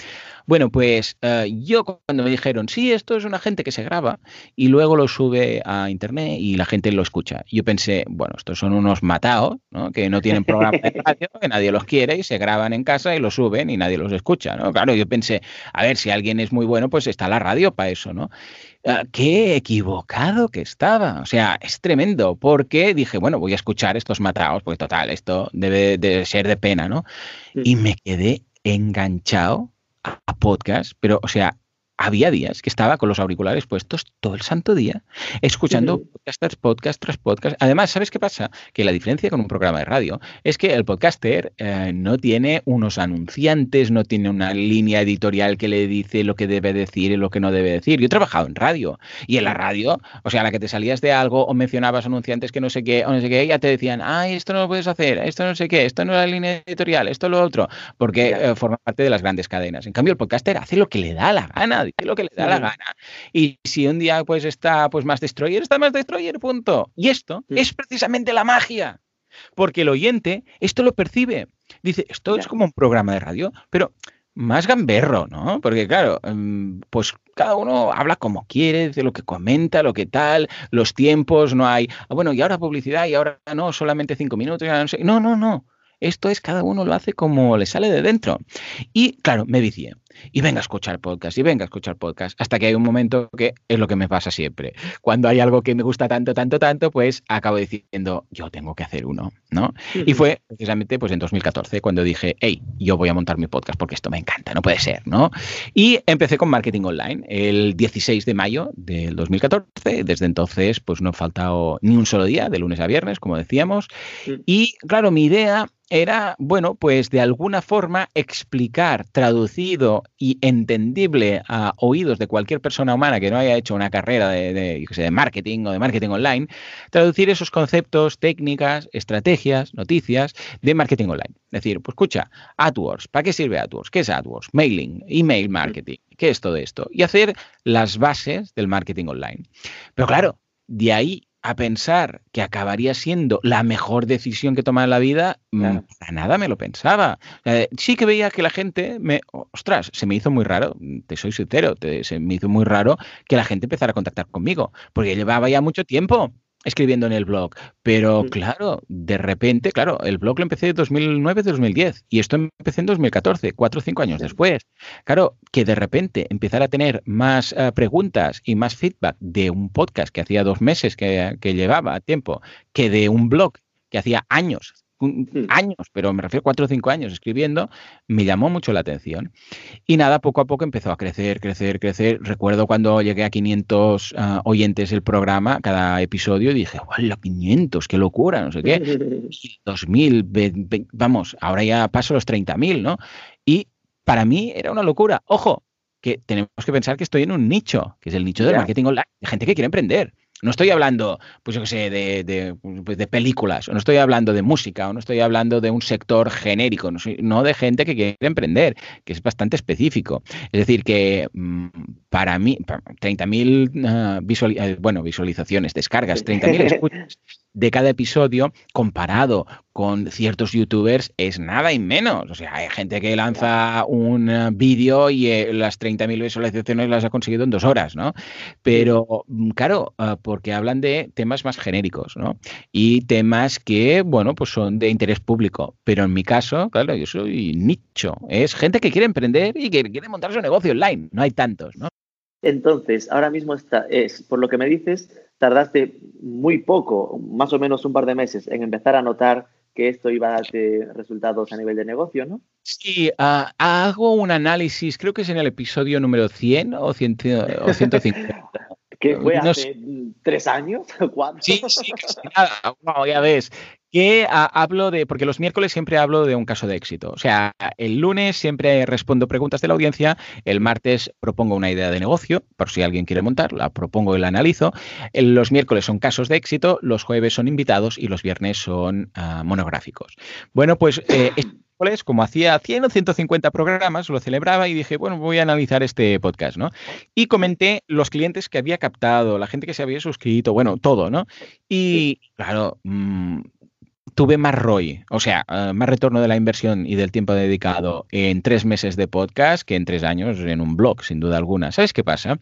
Bueno, pues eh, yo cuando me dijeron, sí, esto es una gente que se graba y luego lo sube a internet y la gente lo escucha. Yo pensé, bueno, estos son unos matados, ¿no? Que no tienen programa de radio, que nadie los quiere y se graban en casa y lo suben y nadie los escucha, ¿no? Claro, yo pensé, a ver, si alguien es muy bueno, pues está la radio para eso, ¿no? Ah, qué equivocado que estaba. O sea, es tremendo, porque dije, bueno, voy a escuchar estos matados, pues total, esto debe de ser de pena, ¿no? Y me quedé enganchado a podcast, pero, o sea, había días que estaba con los auriculares puestos todo el santo día, escuchando podcast podcast tras podcast. Además, ¿sabes qué pasa? Que la diferencia con un programa de radio es que el podcaster eh, no tiene unos anunciantes, no tiene una línea editorial que le dice lo que debe decir y lo que no debe decir. Yo he trabajado en radio y en la radio, o sea, a la que te salías de algo o mencionabas anunciantes que no sé qué o no sé qué, ya te decían, ay, esto no lo puedes hacer, esto no sé qué, esto no es la línea editorial, esto lo otro, porque eh, forma parte de las grandes cadenas. En cambio, el podcaster hace lo que le da la gana lo que le da la gana. Y si un día pues está pues más destroyer, está más destroyer, punto. Y esto es precisamente la magia. Porque el oyente esto lo percibe. Dice, esto es como un programa de radio, pero más gamberro, ¿no? Porque claro, em, pues cada uno habla como quiere, de lo que comenta, lo que tal, los tiempos, no hay, ah, bueno, y ahora publicidad y ahora no, solamente cinco minutos, no, no, no. Esto es cada uno lo hace como le sale de dentro. Y claro, me vicié. Y venga a escuchar podcast, y venga a escuchar podcast, hasta que hay un momento que es lo que me pasa siempre. Cuando hay algo que me gusta tanto, tanto, tanto, pues acabo diciendo, yo tengo que hacer uno, ¿no? Y fue precisamente pues en 2014 cuando dije, hey, yo voy a montar mi podcast porque esto me encanta, no puede ser, ¿no? Y empecé con marketing online el 16 de mayo del 2014. Desde entonces, pues no he faltado ni un solo día, de lunes a viernes, como decíamos. Y claro, mi idea era, bueno, pues de alguna forma explicar, traducido y entendible a oídos de cualquier persona humana que no haya hecho una carrera de, de, marketing o de marketing online, traducir esos conceptos, técnicas, estrategias, noticias de marketing online. Es decir, pues escucha, AdWords, ¿para qué sirve AdWords? ¿Qué es AdWords? Mailing, email marketing, ¿qué es todo esto? Y hacer las bases del marketing online. Pero claro, de ahí a pensar que acabaría siendo la mejor decisión que toma en la vida, mm, para nada me lo pensaba. sí que veía que la gente me, ostras, se me hizo muy raro, te soy sincero, se me hizo muy raro que la gente empezara a contactar conmigo, porque llevaba ya mucho tiempo escribiendo en el blog. Pero claro, de repente, claro, el blog lo empecé en 2009-2010 y esto empecé en 2014, cuatro o cinco años después. Claro, que de repente empezar a tener más eh, preguntas y más feedback de un podcast que hacía dos meses que, que llevaba tiempo, que de un blog que hacía años Hmm. años, pero me refiero a cuatro o cinco años escribiendo, me llamó mucho la atención. Y nada, poco a poco empezó a crecer, crecer, crecer. Recuerdo cuando llegué a 500 ah, oyentes el programa, cada episodio, dije, ¡hola, 500! ¡Qué locura! No sé qué. 2000, vamos, ahora ya paso los 30.000, ¿no? Y para mí era una locura. Ojo, que tenemos que pensar que estoy en un nicho, que es el nicho del marketing online, de gente que quiere emprender. No estoy hablando, pues yo qué sé, de, pues de, películas, o no estoy hablando de música, o no estoy hablando de un sector genérico, no, de gente que quiere emprender, que es bastante específico. Es decir, que mm, para mí, 30.000 ah, eh, bueno, visualizaciones, descargas, 30.000 escuchas de cada episodio comparado con ciertos youtubers es nada y menos. O sea, hay gente que lanza un eh, vídeo y eh, las 30.000 visualizaciones las ha conseguido en dos horas, ¿no? Pero, mm, claro, ah, porque hablan de temas más genéricos, ¿no? Y temas que, bueno, pues son de interés público. Pero en mi caso, claro, yo soy nicho. Es gente que quiere emprender y que quiere montar su negocio online. No hay tantos, ¿no? Entonces, ahora mismo está, es, por lo que me dices, tardaste muy poco, más o menos un par de meses, en empezar a notar que esto iba a darte resultados a nivel de negocio, ¿no? Sí, ah, hago un análisis, creo que es en el episodio número 100 o, 100, o 150. ¿Que fue hace tres años? ¿Cuánto? Sí, sí, casi nada. ya ves que hablo de, porque los miércoles siempre hablo de un caso de éxito. O sea, el lunes siempre respondo preguntas de la audiencia, el martes propongo una idea de negocio, por si alguien quiere montar, la propongo y la analizo. Los miércoles son casos de éxito, los jueves son invitados y los viernes son ah, monográficos. Bueno, pues... Eh, como hacía 100 o 150 programas, lo celebraba y dije, bueno, voy a analizar este podcast, ¿no? Y comenté los clientes que había captado, la gente que se había suscrito, bueno, todo, ¿no? Y claro, mmm, tuve más ROI, o sea, eh, más retorno de la inversión y del tiempo dedicado en tres meses de podcast que en tres años en un blog, sin duda alguna. ¿Sabes qué pasa?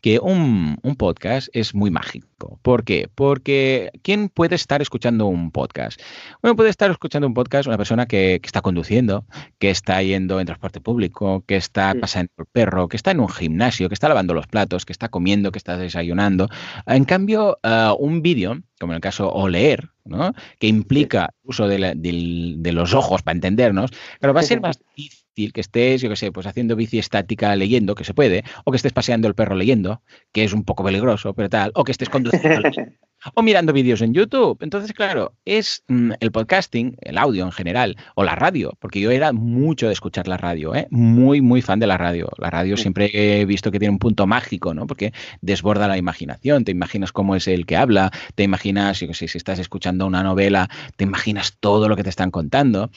Que un, podcast es muy mágico. ¿Por qué? Porque ¿quién puede estar escuchando un podcast? Bueno, puede estar escuchando un podcast una persona que, está conduciendo, que está yendo en transporte público, que está pasando el perro, que está en un gimnasio, que está lavando los platos, que está comiendo, que está desayunando. En cambio, eh, un vídeo como en el caso o leer, ¿no? que implica uso de, los ojos para entendernos, pero va a ser más difícil que estés, yo qué sé, pues haciendo bici estática leyendo, que se puede, o que estés paseando el perro leyendo, que es un poco peligroso, pero tal, o que estés conduciendo o mirando vídeos en YouTube. Entonces, claro, es mm, el podcasting, el audio en general, o la radio, porque yo era mucho de escuchar la radio, ¿eh? muy, muy fan de la radio. La radio siempre he visto que tiene un punto mágico, ¿no? Porque desborda la imaginación, te imaginas cómo es el que habla, te imaginas, yo sé, si estás escuchando una novela, te imaginas todo lo que te están contando.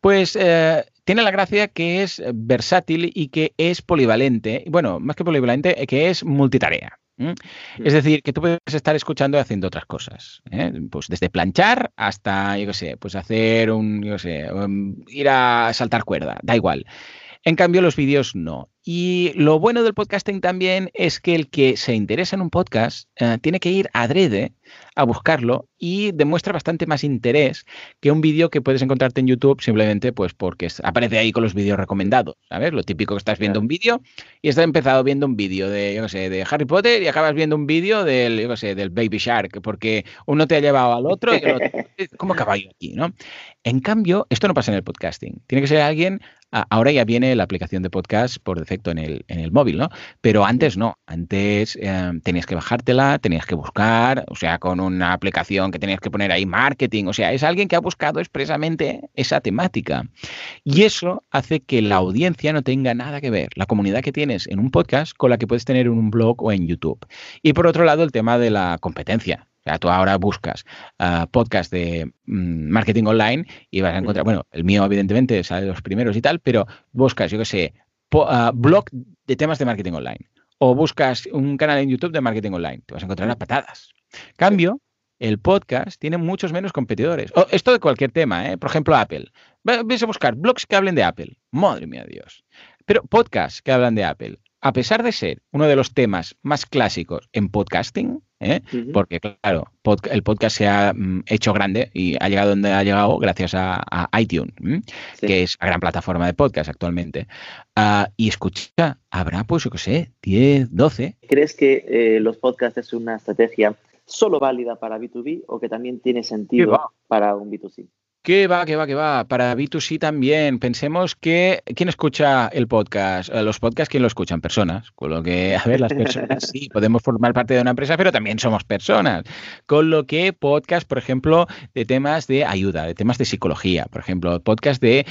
Pues eh, tiene la gracia que es versátil y que es polivalente, bueno, más que polivalente, que es multitarea. Es decir, que tú puedes estar escuchando y haciendo otras cosas. ¿eh? Pues desde planchar hasta, yo qué sé, pues hacer un, yo sé, um, ir a saltar cuerda, da igual. En cambio, los vídeos no. Y lo bueno del podcasting también es que el que se interesa en un podcast eh, tiene que ir adrede a buscarlo y demuestra bastante más interés que un vídeo que puedes encontrarte en YouTube simplemente pues porque aparece ahí con los vídeos recomendados, ¿sabes? Lo típico que estás viendo un vídeo y estás empezado viendo un vídeo de, yo sé, de Harry Potter y acabas viendo un vídeo del, yo sé, del Baby Shark porque uno te ha llevado al otro y el otro, ¿cómo caballo aquí, no? En cambio, esto no pasa en el podcasting. Tiene que ser alguien Ahora ya viene la aplicación de podcast por defecto en el, en el móvil, ¿no? Pero antes no. Antes eh, tenías que bajártela, tenías que buscar, o sea, con una aplicación que tenías que poner ahí marketing. O sea, es alguien que ha buscado expresamente esa temática. Y eso hace que la audiencia no tenga nada que ver, la comunidad que tienes en un podcast con la que puedes tener en un blog o en YouTube. Y por otro lado, el tema de la competencia. O sea, tú ahora buscas uh, podcast de mm, marketing online y vas a encontrar, bueno, el mío evidentemente sale de los primeros y tal, pero buscas, yo qué sé, uh, blog de temas de marketing online o buscas un canal en YouTube de marketing online, te vas a encontrar las patadas. Cambio, el podcast tiene muchos menos competidores. O esto de cualquier tema, ¿eh? por ejemplo, Apple. Ves a buscar blogs que hablen de Apple. Madre mía, Dios. Pero podcasts que hablan de Apple a pesar de ser uno de los temas más clásicos en podcasting, ¿eh? porque claro, el podcast se ha mm, hecho grande y ha llegado donde ha llegado gracias a, iTunes, que es la gran plataforma de podcast actualmente. Ah, y escucha, habrá pues, yo qué sé, 10, 12. ¿Crees que eh, los podcasts es una estrategia solo válida para B2B o que también tiene sentido para un B2C? ¿Qué va, qué va, qué va? Para B2C también. Pensemos que. ¿Quién escucha el podcast? Eh, los podcasts, ¿quién lo escuchan? Personas. Con lo que, a ver, las personas sí, podemos formar parte de una empresa, pero también somos personas. Con lo que podcast, por ejemplo, de temas de ayuda, de temas de psicología, por ejemplo, podcast de,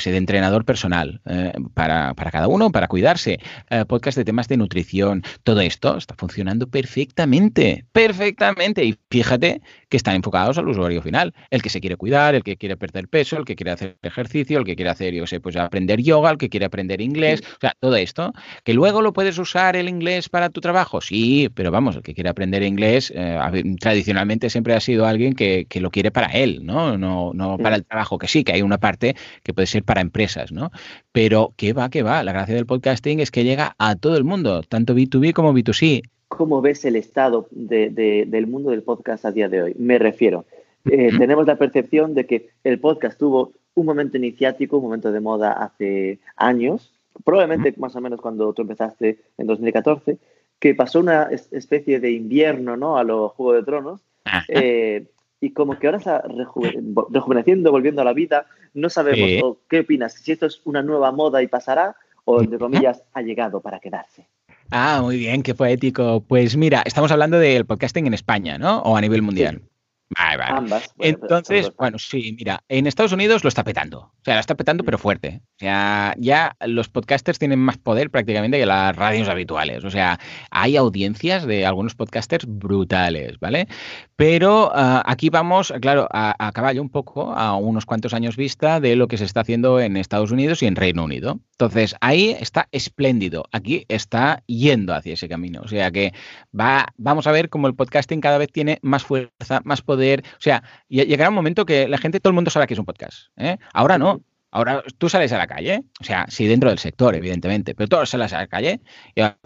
sé, de entrenador personal eh, para, cada uno, para cuidarse, uh, podcast de temas de nutrición. Todo esto está funcionando perfectamente, perfectamente. Y fíjate que están enfocados al usuario final, el que se quiere cuidar, el que quiere perder peso, el que quiere hacer ejercicio, el que quiere hacer, yo sé, pues aprender yoga, el que quiere aprender inglés, o sea, todo esto, que luego lo puedes usar el inglés para tu trabajo, sí, pero vamos, el que quiere aprender inglés eh, tradicionalmente siempre ha sido alguien que, lo quiere para él, ¿no? No, no para el trabajo, que sí, que hay una parte que puede ser para empresas, ¿no? Pero ¿qué va, qué va? La gracia del podcasting es que llega a todo el mundo, tanto B2B como B2C. ¿Cómo ves el estado del mundo del podcast a día de hoy? Me refiero, eh, tenemos la percepción de que el podcast tuvo un momento iniciático, un momento de moda hace años, probablemente más o menos cuando tú empezaste en 2014, que pasó una especie de invierno ¿no? a los Juegos de Tronos. Eh, y como que ahora está rejuveneciendo, volviendo a la vida, no sabemos qué opinas, si esto es una nueva moda y pasará, o entre comillas, ha llegado para quedarse. Ah, muy bien, qué poético. Pues mira, estamos hablando del podcasting en España, ¿no? O a nivel mundial. Vale, vale. Ambas. Entonces, bueno, sí, mira, en Estados Unidos lo está petando. O sea, lo está petando, pero fuerte. O sea, ya los podcasters tienen más poder prácticamente que las radios habituales. O sea, hay audiencias de algunos podcasters brutales, ¿vale? Pero ah, aquí vamos, claro, a, a, caballo un poco, a unos cuantos años vista de lo que se está haciendo en Estados Unidos y en Reino Unido. Entonces, ahí está espléndido. Aquí está yendo hacia ese camino. O sea que va, vamos a ver cómo el podcasting cada vez tiene más fuerza, más poder o sea, llegará un momento que la gente, todo el mundo sabe que es un podcast. ¿eh? Ahora no. Ahora tú sales a la calle, o sea, sí dentro del sector, evidentemente, pero tú sales a la calle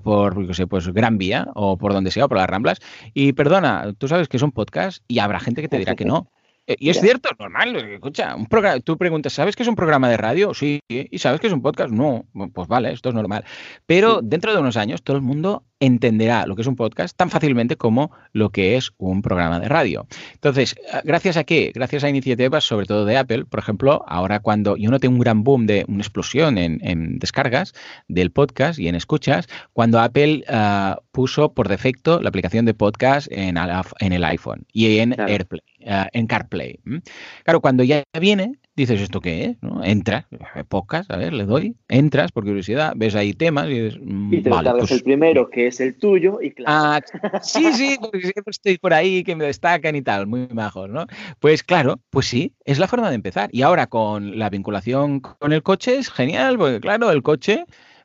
por, no sé, pues Gran Vía o por donde sea, o por las Ramblas, y perdona, tú sabes que es un podcast y habrá gente que te dirá que no. Eh, y es cierto, es normal. Escucha, un programa, tú preguntas, ¿sabes que es un programa de radio? Sí. ¿Y sabes que es un podcast? No. Pues vale, esto es normal. Pero dentro de unos años todo el mundo entenderá lo que es un podcast tan fácilmente como lo que es un programa de radio. Entonces, ah, ¿gracias a qué? Gracias a iniciativas, sobre todo de Apple, por ejemplo, ahora cuando yo noté un gran boom de una explosión en, descargas del podcast y en escuchas, cuando Apple ah, puso por defecto la aplicación de podcast en, en el iPhone y en AirPlay, ah, en CarPlay. Claro, cuando ya viene dices, ¿esto qué es? ¿No? Entras, pocas, a ver, le doy, entras por curiosidad, ves ahí temas y dices, mm, y te vale, pues, el primero, que es el tuyo, y claro. Ah, sí, sí, porque siempre estoy por ahí, que me destacan y tal, muy majos, ¿no? Pues claro, pues sí, es la forma de empezar. Y ahora con la vinculación con el coche es genial, porque claro, el coche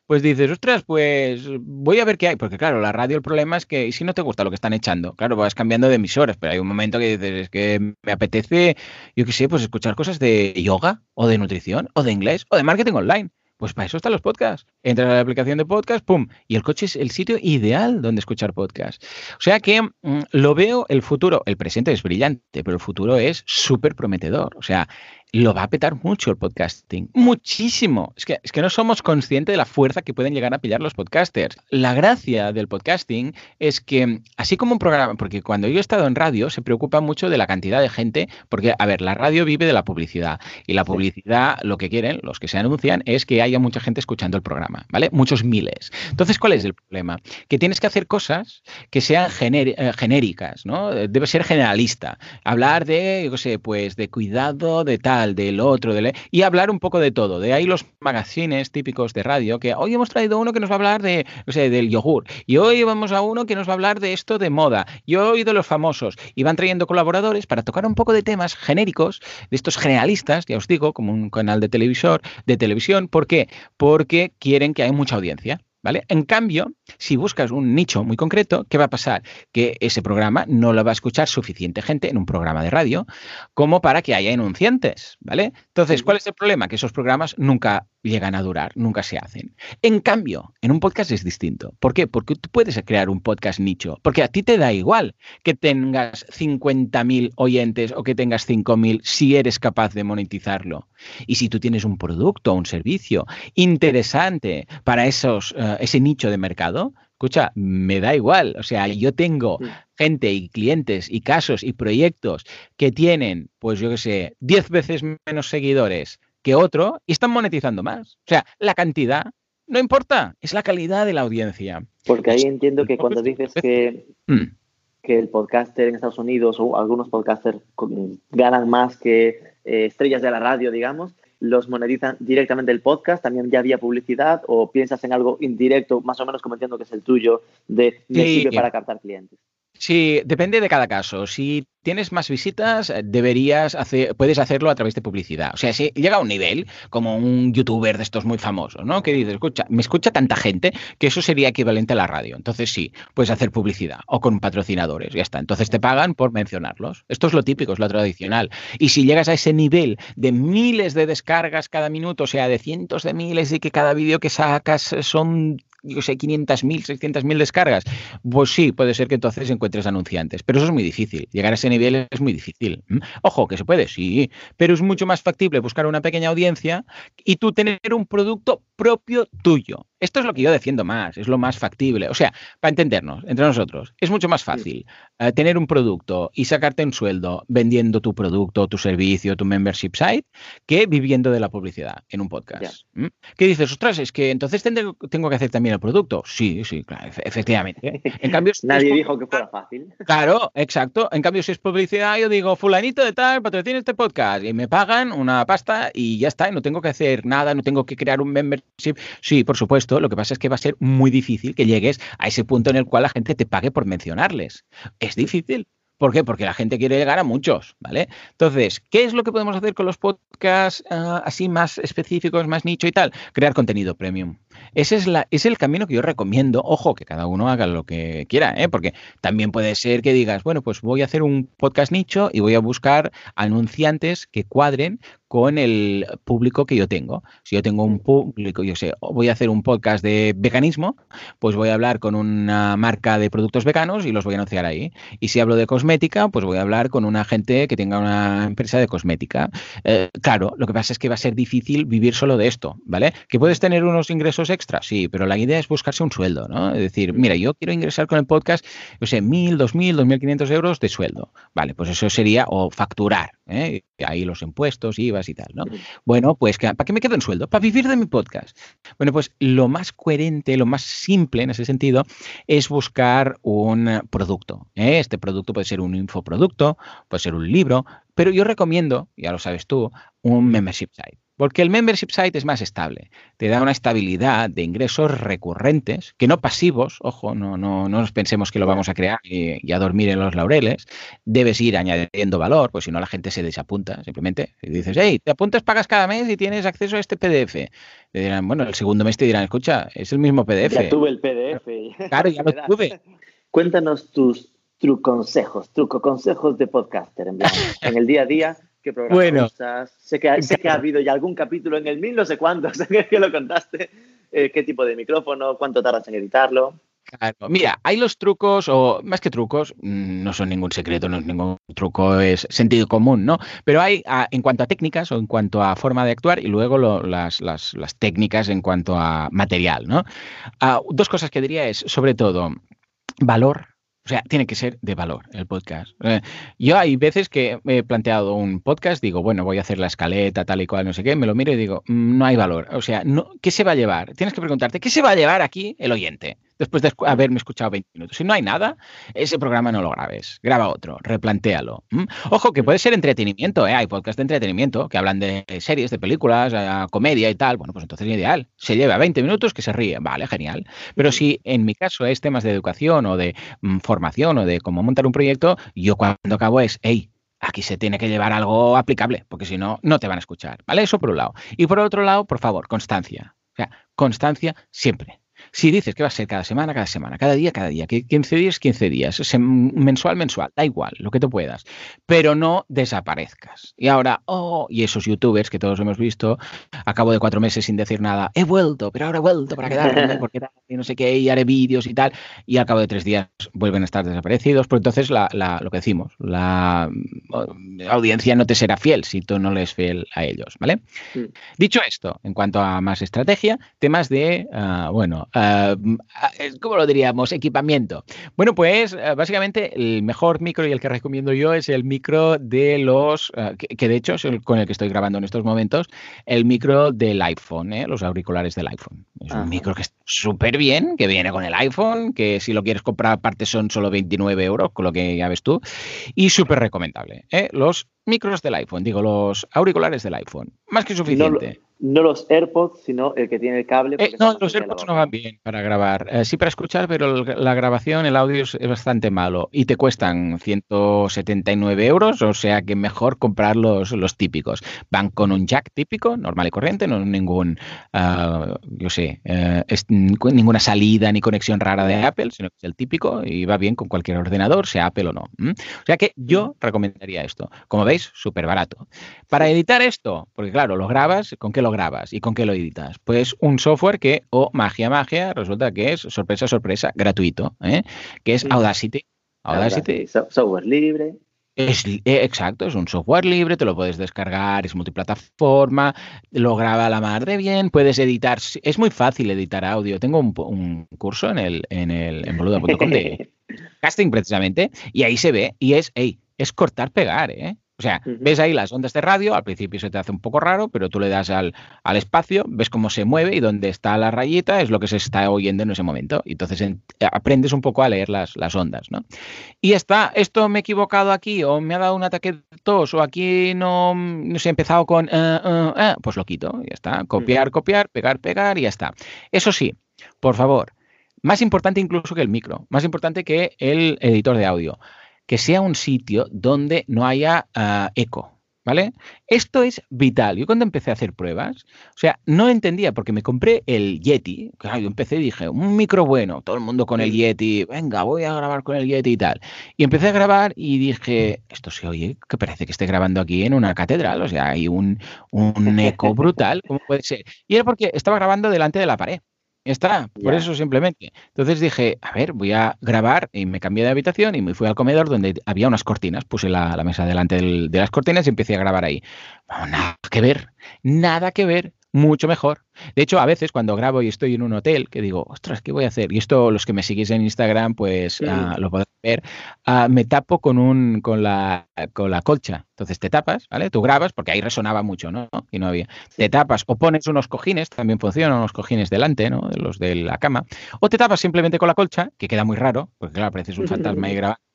pues dices, ostras, pues voy a ver qué hay. Porque claro, la radio el problema es que, ¿y si no te gusta lo que están echando? Claro, vas cambiando de emisoras, pero hay un momento que dices, es que me apetece, yo qué sé, pues escuchar cosas de yoga, o de nutrición, o de inglés, o de marketing online. Pues para eso están los podcasts. Entra a la aplicación de podcast, ¡pum! Y el coche es el sitio ideal donde escuchar podcast. O sea que mm, lo veo el futuro, el presente es brillante, pero el futuro es súper prometedor. O sea, lo va a petar mucho el podcasting. Muchísimo. Es que, es que no somos conscientes de la fuerza que pueden llegar a pillar los podcasters. La gracia del podcasting es que, así como un programa, porque cuando yo he estado en radio se preocupa mucho de la cantidad de gente, porque, a ver, la radio vive de la publicidad. Y la publicidad, lo que quieren, los que se anuncian, es que haya mucha gente escuchando el programa, ¿vale? Muchos miles. Entonces, ¿cuál es el problema? Que tienes que hacer cosas que sean eh, genéricas, ¿no? Debe ser generalista. Hablar de, yo qué sé, pues de cuidado, de tal del otro, del, y hablar un poco de todo. De ahí los magazines típicos de radio, que hoy hemos traído uno que nos va a hablar de, no sé, del yogur, y hoy vamos a uno que nos va a hablar de esto de moda, y hoy de los famosos, y van trayendo colaboradores para tocar un poco de temas genéricos, de estos generalistas, ya os digo, como un canal de televisor, de televisión. ¿Por qué? Porque quieren que haya mucha audiencia. ¿Vale? En cambio, si buscas un nicho muy concreto, ¿qué va a pasar? Que ese programa no lo va a escuchar suficiente gente en un programa de radio como para que haya enunciantes, ¿vale? Entonces, ¿cuál es el problema? Que esos programas nunca llegan a durar, nunca se hacen. En cambio, en un podcast es distinto. ¿Por qué? Porque tú puedes crear un podcast nicho, porque a ti te da igual que tengas 50.000 oyentes o que tengas 5.000 si eres capaz de monetizarlo. Y si tú tienes un producto o un servicio interesante para esos, uh, ese nicho de mercado, escucha, me da igual. O sea, yo tengo gente y clientes y casos y proyectos que tienen, pues yo qué sé, 10 veces menos seguidores que otro y están monetizando más. O sea, la cantidad no importa, es la calidad de la audiencia. Porque ahí entiendo que cuando dices que, mm. que el podcaster en Estados Unidos o algunos podcasters ganan más que eh, estrellas de la radio, digamos, los monetizan directamente el podcast, también ya había publicidad o piensas en algo indirecto, más o menos como entiendo que es el tuyo, de me sirve para captar clientes. Sí, depende de cada caso. Si tienes más visitas, eh, deberías hacer, puedes hacerlo a través de publicidad. O sea, si llega a un nivel, como un youtuber de estos muy famosos, ¿no? Que dices, escucha, me escucha tanta gente que eso sería equivalente a la radio. Entonces sí, puedes hacer publicidad o con patrocinadores, ya está. Entonces te pagan por mencionarlos. Esto es lo típico, es lo tradicional. Y si llegas a ese nivel de miles de descargas cada minuto, o sea, de cientos de miles y que cada vídeo que sacas son yo sé, 500.000, 600.000 descargas, pues sí, puede ser que entonces encuentres anunciantes. Pero eso es muy difícil. Llegar a ese nivel es muy difícil. Ojo, que se puede, sí, pero es mucho más factible buscar una pequeña audiencia y tú tener un producto propio tuyo. Esto es lo que yo defiendo más, es lo más factible. O sea, para entendernos, entre nosotros, es mucho más fácil eh, tener un producto y sacarte un sueldo vendiendo tu producto, tu servicio, tu membership site, que viviendo de la publicidad en un podcast. ¿Qué dices? Ostras, es que entonces tengo que hacer también el producto. Sí, sí, claro, efectivamente. En cambio, nadie dijo que fuera fácil. Claro, exacto. En cambio, si es publicidad, yo digo, fulanito de tal, patrocina este podcast y me pagan una pasta y ya está, y no tengo que hacer nada, no tengo que crear un membership. Sí, por supuesto lo que pasa es que va a ser muy difícil que llegues a ese punto en el cual la gente te pague por mencionarles. Es difícil. ¿Por qué? Porque la gente quiere llegar a muchos, ¿vale? Entonces, ¿qué es lo que podemos hacer con los podcasts ah, así más específicos, más nicho y tal? Crear contenido premium. Ese es, la, es el camino que yo recomiendo. Ojo, que cada uno haga lo que quiera, ¿eh? porque también puede ser que digas, bueno, pues voy a hacer un podcast nicho y voy a buscar anunciantes que cuadren con el público que yo tengo. Si yo tengo un público, yo sé, voy a hacer un podcast de veganismo, pues voy a hablar con una marca de productos veganos y los voy a anunciar ahí. Y si hablo de cosmética, pues voy a hablar con una gente que tenga una empresa de cosmética. Eh, claro, lo que pasa es que va a ser difícil vivir solo de esto, ¿vale? Que puedes tener unos ingresos extra, sí, pero la idea es buscarse un sueldo, ¿no? Es decir, mira, yo quiero ingresar con el podcast, yo sé, mil, dos mil, dos mil quinientos euros de sueldo. Vale, pues eso sería, o facturar, ¿eh? ahí los impuestos, IVAs y tal, ¿no? Bueno, pues ¿para qué me quedo en sueldo? Para vivir de mi podcast. Bueno, pues lo más coherente, lo más simple en ese sentido es buscar un producto. ¿eh? Este producto puede ser un infoproducto, puede ser un libro, pero yo recomiendo, ya lo sabes tú, un membership site. Porque el membership site es más estable, te da una estabilidad de ingresos recurrentes, que no pasivos, ojo, no, no, no nos pensemos que lo vamos a crear y, a dormir en los laureles, debes ir añadiendo valor, pues si no la gente se desapunta, simplemente y dices, hey, te apuntas, pagas cada mes y tienes acceso a este PDF. Te dirán, bueno, el segundo mes te dirán, escucha, es el mismo PDF. Ya tuve el PDF. Claro, ya lo tuve. Cuéntanos tus truconsejos, truco consejos de podcaster, en, en el día a día qué programa usas. Sé que, sé que ha habido ya algún capítulo en el mil no sé cuántos que lo contaste. Eh, qué tipo de micrófono, cuánto tardas en editarlo. Claro. Mira, hay los trucos, o más que trucos, mm, no son ningún secreto, no es ningún truco, es sentido común, ¿no? Pero hay en cuanto a técnicas o en cuanto a forma de actuar y luego las, técnicas en cuanto a material, ¿no? Ah, dos cosas que diría es, sobre todo, valor sea, tiene que ser de valor el podcast. Eh, yo hay veces que he planteado un podcast, digo, bueno, voy a hacer la escaleta, tal y cual, no sé qué, me lo miro y digo, mm, no hay valor. O sea, no, ¿qué se va a llevar? Tienes que preguntarte, ¿qué se va a llevar aquí el oyente? Después de haberme escuchado 20 minutos. Si no hay nada, ese programa no lo grabes. Graba otro, replantéalo. Ojo, que puede ser entretenimiento, ¿eh? Hay podcasts de entretenimiento que hablan de series, de películas, eh, comedia y tal. Bueno, pues entonces es ideal. Se lleva 20 minutos que se ríe. Vale, genial. Pero si en mi caso es temas de educación o de mm, formación o de cómo montar un proyecto, yo cuando acabo es, hey, aquí se tiene que llevar algo aplicable, porque si no, no te van a escuchar. ¿Vale? Eso por un lado. Y por otro lado, por favor, constancia. O sea, constancia siempre. Si dices que va a ser cada semana, cada semana, cada día, cada día, 15 días, 15 días, mensual, mensual, da igual, lo que tú puedas, pero no desaparezcas. Y ahora, oh, y esos youtubers que todos hemos visto, a cabo de cuatro meses sin decir nada, he vuelto, pero ahora he vuelto para quedarme, porque no sé qué, y haré vídeos y tal, y al cabo de tres días vuelven a estar desaparecidos, pues entonces lo que decimos, la, audiencia no te será fiel si tú no le es fiel a ellos, ¿vale? Dicho esto, en cuanto a más estrategia, temas de, ah, bueno, Ah, ¿cómo lo diríamos? Equipamiento. Bueno, pues ah, básicamente el mejor micro y el que recomiendo yo es el micro de los, ah, que, de hecho es el con el que estoy grabando en estos momentos, el micro del iPhone, ¿eh? los auriculares del iPhone. Es un micro que está súper bien, que viene con el iPhone, que si lo quieres comprar aparte son solo 29 euros, con lo que ya ves tú, y súper recomendable. ¿eh? Los micros del iPhone, digo, los auriculares del iPhone. Más que suficiente. No, los AirPods, sino el que tiene el cable. Eh, no, los AirPods no van bien para grabar. Eh, sí para escuchar, pero la grabación, el audio es, bastante malo. Y te cuestan 179 euros, o sea que mejor comprar los, los típicos. Van con un jack típico, normal y corriente, no ningún, uh, yo sé, uh, es, ninguna salida ni conexión rara de Apple, sino que es el típico y va bien con cualquier ordenador, sea Apple o no. O sea que yo recomendaría esto. Como veis, súper barato. Para editar esto, porque claro, lo grabas, ¿con qué lo grabas y con qué lo editas? Pues un software que, o oh, magia, magia, resulta que es, sorpresa, sorpresa, gratuito, ¿eh? que es Audacity. Audacity. Software libre. Es, eh, exacto, es un software libre, te lo puedes descargar, es multiplataforma, lo graba a la madre bien, puedes editar, es muy fácil editar audio. Tengo un, curso en el en el en boluda.com de casting precisamente y ahí se ve y es, hey, es cortar pegar, ¿eh? O sea, ves ahí las ondas de radio, al principio se te hace un poco raro, pero tú le das al, espacio, ves cómo se mueve y donde está la rayita es lo que se está oyendo en ese momento. Y entonces aprendes un poco a leer las, las, ondas, ¿no? Y está, esto me he equivocado aquí, o me ha dado un ataque de tos, o aquí no, no sé, he empezado con, eh", pues lo quito, ya está. Copiar, copiar, pegar, pegar y ya está. Eso sí, por favor, más importante incluso que el micro, más importante que el editor de audio que sea un sitio donde no haya ah, eco. ¿Vale? Esto es vital. Yo cuando empecé a hacer pruebas, o sea, no entendía porque me compré el Yeti. Claro, yo empecé y dije, un micro bueno, todo el mundo con el Yeti, venga, voy a grabar con el Yeti y tal. Y empecé a grabar y dije, esto se oye, que parece que esté grabando aquí en una catedral, o sea, hay un, un eco brutal, ¿cómo puede ser? Y era porque estaba grabando delante de la pared. Está, por eso simplemente. Entonces dije, a ver, voy a grabar y me cambié de habitación y me fui al comedor donde había unas cortinas. Puse la, mesa delante de las cortinas y empecé a grabar ahí. nada que ver, nada que ver mucho mejor. De hecho, a veces cuando grabo y estoy en un hotel, que digo, ostras, ¿qué voy a hacer? Y esto, los que me seguís en Instagram, pues ah, lo podéis ver, ah, me tapo con, un, con, la, con la colcha. Entonces te tapas, ¿vale? Tú grabas, porque ahí resonaba mucho, ¿no? Y no había. Te tapas o pones unos cojines, también funcionan unos cojines delante, ¿no? De los de la cama. O te tapas simplemente con la colcha, que queda muy raro, porque claro, pareces un fantasma y grabando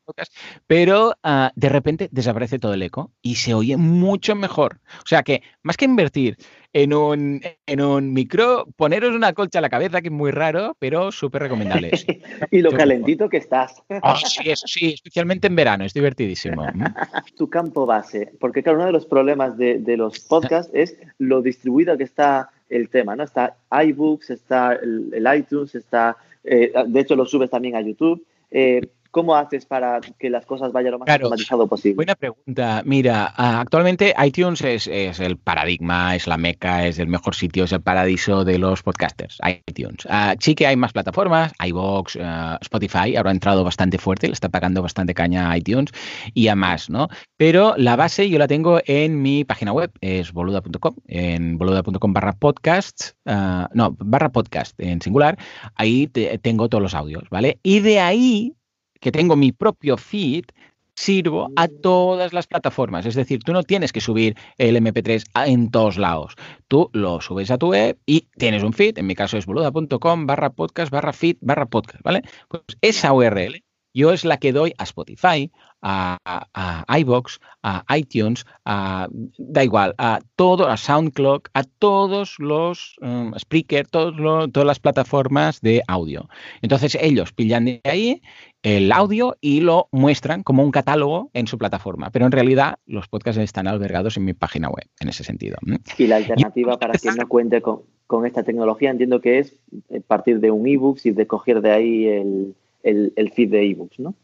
pero ah, de repente desaparece todo el eco y se oye mucho mejor. O sea que, más que invertir en un, en un micro, poneros una colcha a la cabeza, que es muy raro, pero súper recomendable. y lo calentito que estás. Oh, sí, eso sí, especialmente en verano, es divertidísimo. tu campo base, porque claro, uno de los problemas de, de los podcasts es lo distribuido que está el tema, ¿no? Está iBooks, está el, iTunes, está, eh, de hecho lo subes también a YouTube. Eh, ¿Cómo haces para que las cosas vayan lo más automatizado posible? Buena pregunta. Mira, ah, actualmente iTunes es, el paradigma, es la meca, es el mejor sitio, es el paradiso de los podcasters, iTunes. Uh, sí que hay más plataformas, iVoox, uh, Spotify, ahora ha entrado bastante fuerte, le está pagando bastante caña a iTunes y a más, ¿no? Pero la base yo la tengo en mi página web, es boluda.com, en boluda.com barra podcast, no, barra podcast en singular, ahí tengo todos los audios, ¿vale? Y de ahí que tengo mi propio feed, sirvo a todas las plataformas. Es decir, tú no tienes que subir el MP3 en todos lados. Tú lo subes a tu web y tienes un feed. En mi caso es boluda.com barra podcast barra feed barra podcast, ¿vale? Pues esa URL yo es la que doy a Spotify, a, a, iBox, a iTunes, a, da igual, a todo, a SoundCloud, a todos los um, Spreaker, todos todas las plataformas de audio. Entonces ellos pillan de ahí el audio y lo muestran como un catálogo en su plataforma. Pero en realidad los podcasts están albergados en mi página web, en ese sentido. Y la alternativa para quien no cuente con, con, esta tecnología entiendo que es eh, partir de un ebook y de coger de ahí el, el, feed de ebooks, ¿no?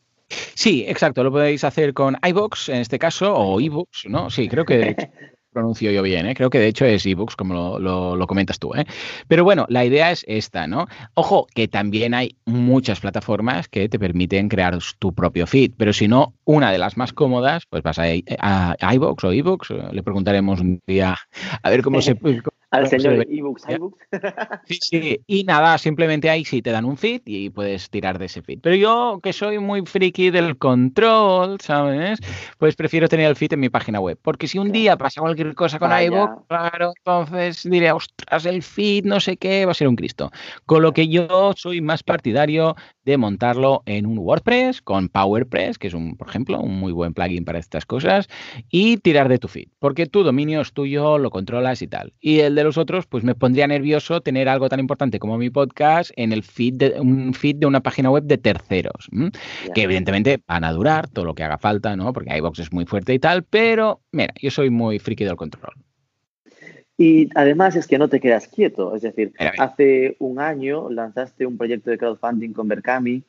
Sí, exacto. Lo podéis hacer con iBooks en este caso o ebooks, ¿no? Sí, creo que pronuncio yo bien, ¿eh? creo que de hecho es ebooks, como lo, comentas tú. ¿eh? Pero bueno, la idea es esta, ¿no? Ojo, que también hay muchas plataformas que te permiten crear tu propio feed, pero si no, una de las más cómodas, pues vas a, a, iBooks o ebooks, le preguntaremos un día a ver cómo se, al señor ebooks, iBooks. Sí, sí, y nada, simplemente ahí sí te dan un feed y puedes tirar de ese feed. Pero yo, que soy muy friki del control, ¿sabes? Pues prefiero tener el feed en mi página web. Porque si un día pasa cualquier cosa con iBooks, claro, entonces diré, ostras, el feed, no sé qué, va a ser un Cristo. Con lo que yo soy más partidario de montarlo en un WordPress con PowerPress, que es un, por ejemplo, un muy buen plugin para estas cosas, y tirar de tu feed. Porque tu dominio es tuyo, lo controlas y tal. Y el de los otros, pues me pondría nervioso tener algo tan importante como mi podcast en el feed de un feed de una página web de terceros, que evidentemente van a durar todo lo que haga falta, ¿no? Porque iBox es muy fuerte y tal, pero mira, yo soy muy friki del control. Y además es que no te quedas quieto, es decir, hace un año lanzaste un proyecto de crowdfunding con Berkami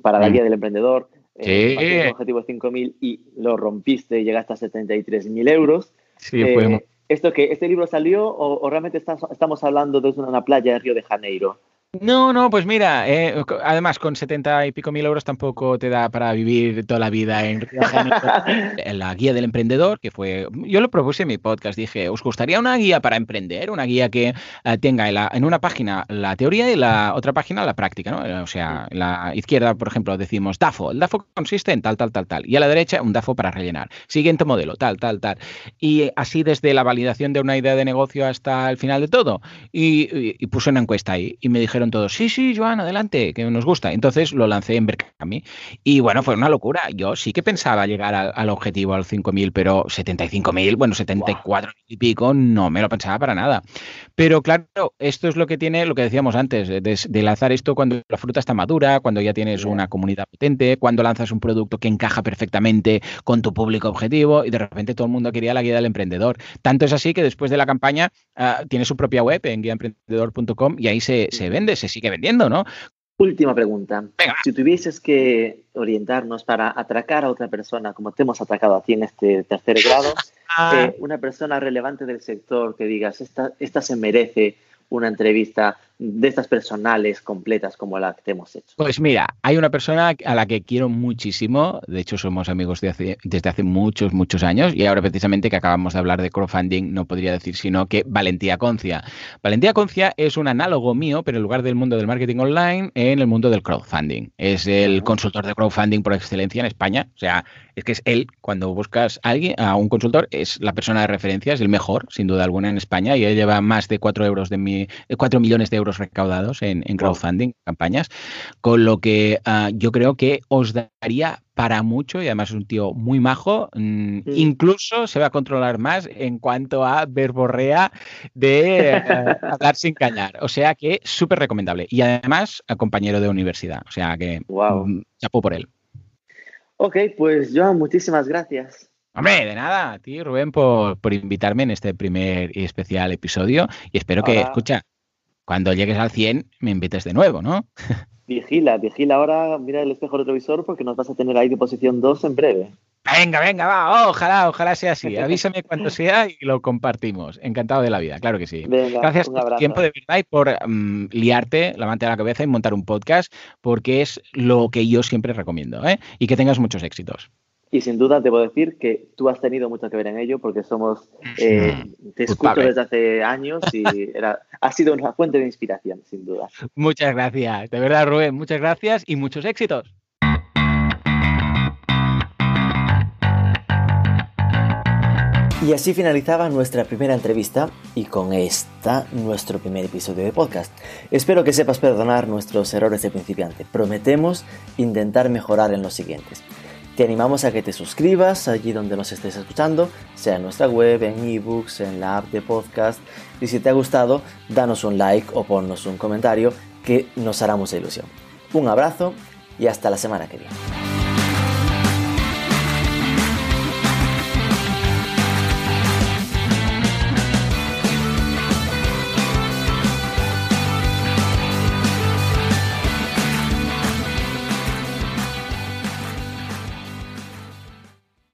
para la mm. guía del emprendedor, eh, objetivo de 5.000 y lo rompiste y llegaste a 73.000 euros. Sí, eh, ¿Esto que ¿Este libro salió o, realmente estamos hablando de una playa de Río de Janeiro? No, no, pues mira, eh, además con 70 y pico mil euros tampoco te da para vivir toda la vida en, en la guía del emprendedor, que fue, yo lo propuse en mi podcast, dije, ¿os gustaría una guía para emprender? Una guía que eh, tenga en, la, en, una página la teoría y la otra página la práctica, ¿no? O sea, en la izquierda, por ejemplo, decimos DAFO, el DAFO consiste en tal, tal, tal, tal, y a la derecha un DAFO para rellenar. Siguiente modelo, tal, tal, tal. Y así desde la validación de una idea de negocio hasta el final de todo. Y, y puse una encuesta ahí y me dijeron todos, sí, sí, Joan, adelante, que nos gusta. Entonces lo lancé en Berkami. Y bueno, fue una locura. Yo sí que pensaba llegar al, objetivo, al 5.000, pero 75.000, bueno, 74 y pico, no me lo pensaba para nada. Pero claro, esto es lo que tiene, lo que decíamos antes, de, lanzar esto cuando la fruta está madura, cuando ya tienes una comunidad potente, cuando lanzas un producto que encaja perfectamente con tu público objetivo y de repente todo el mundo quería la guía del emprendedor. Tanto es así que después de la campaña uh, tiene su propia web en guiaemprendedor.com y ahí se, se vende se sigue vendiendo, ¿no? Última pregunta. Si tuvieses que orientarnos para atracar a otra persona, como te hemos atracado a ti en este tercer grado, ah. eh, una persona relevante del sector que digas, esta, esta se merece una entrevista de estas personales completas como la que te hemos hecho? Pues mira, hay una persona a la que quiero muchísimo, de hecho somos amigos desde hace muchos, muchos años y ahora precisamente que acabamos de hablar de crowdfunding no podría decir sino que Valentía Concia. Valentía Concia es un análogo mío, pero en lugar del mundo del marketing online, en el mundo del crowdfunding. Es el consultor de crowdfunding por excelencia en España, o sea, es que es él, cuando buscas a alguien, a un consultor, es la persona de referencia, es el mejor, sin duda alguna, en España, y él lleva más de 4 euros de mi, 4 millones de euros recaudados en, crowdfunding, campañas, con lo que ah, yo creo que os daría para mucho y además es un tío muy majo. Mm, incluso se va a controlar más en cuanto a verborrea de eh, hablar sin cañar. O sea que súper recomendable. Y además, compañero de universidad. O sea que wow. Mm, chapo por él. Ok, pues Joan, muchísimas gracias. Hombre, de nada, a ti Rubén por, por invitarme en este primer y especial episodio y espero que, escucha, cuando llegues al 100 me invites de nuevo, ¿no? Vigila, vigila ahora, mira el espejo retrovisor porque nos vas a tener ahí de posición 2 en breve. Venga, venga, va, ojalá, ojalá sea así. Avísame cuando sea y lo compartimos. Encantado de la vida, claro que sí. Gracias por tu tiempo de verdad y por mm, liarte la manta de la cabeza y montar un podcast, porque es lo que yo siempre recomiendo. ¿eh? Y que tengas muchos éxitos. Y sin duda debo decir que tú has tenido mucho que ver en ello porque somos, eh, te escucho desde hace años y era, ha sido una fuente de inspiración, sin duda. Muchas gracias, de verdad Rubén, muchas gracias y muchos éxitos. Y así finalizaba nuestra primera entrevista y con esta nuestro primer episodio de podcast. Espero que sepas perdonar nuestros errores de principiante. Prometemos intentar mejorar en los siguientes. Te animamos a que te suscribas allí donde nos estés escuchando, sea en nuestra web, en ebooks, en la app de podcast. Y si te ha gustado, danos un like o ponnos un comentario que nos hará mucha ilusión. Un abrazo y hasta la semana que viene.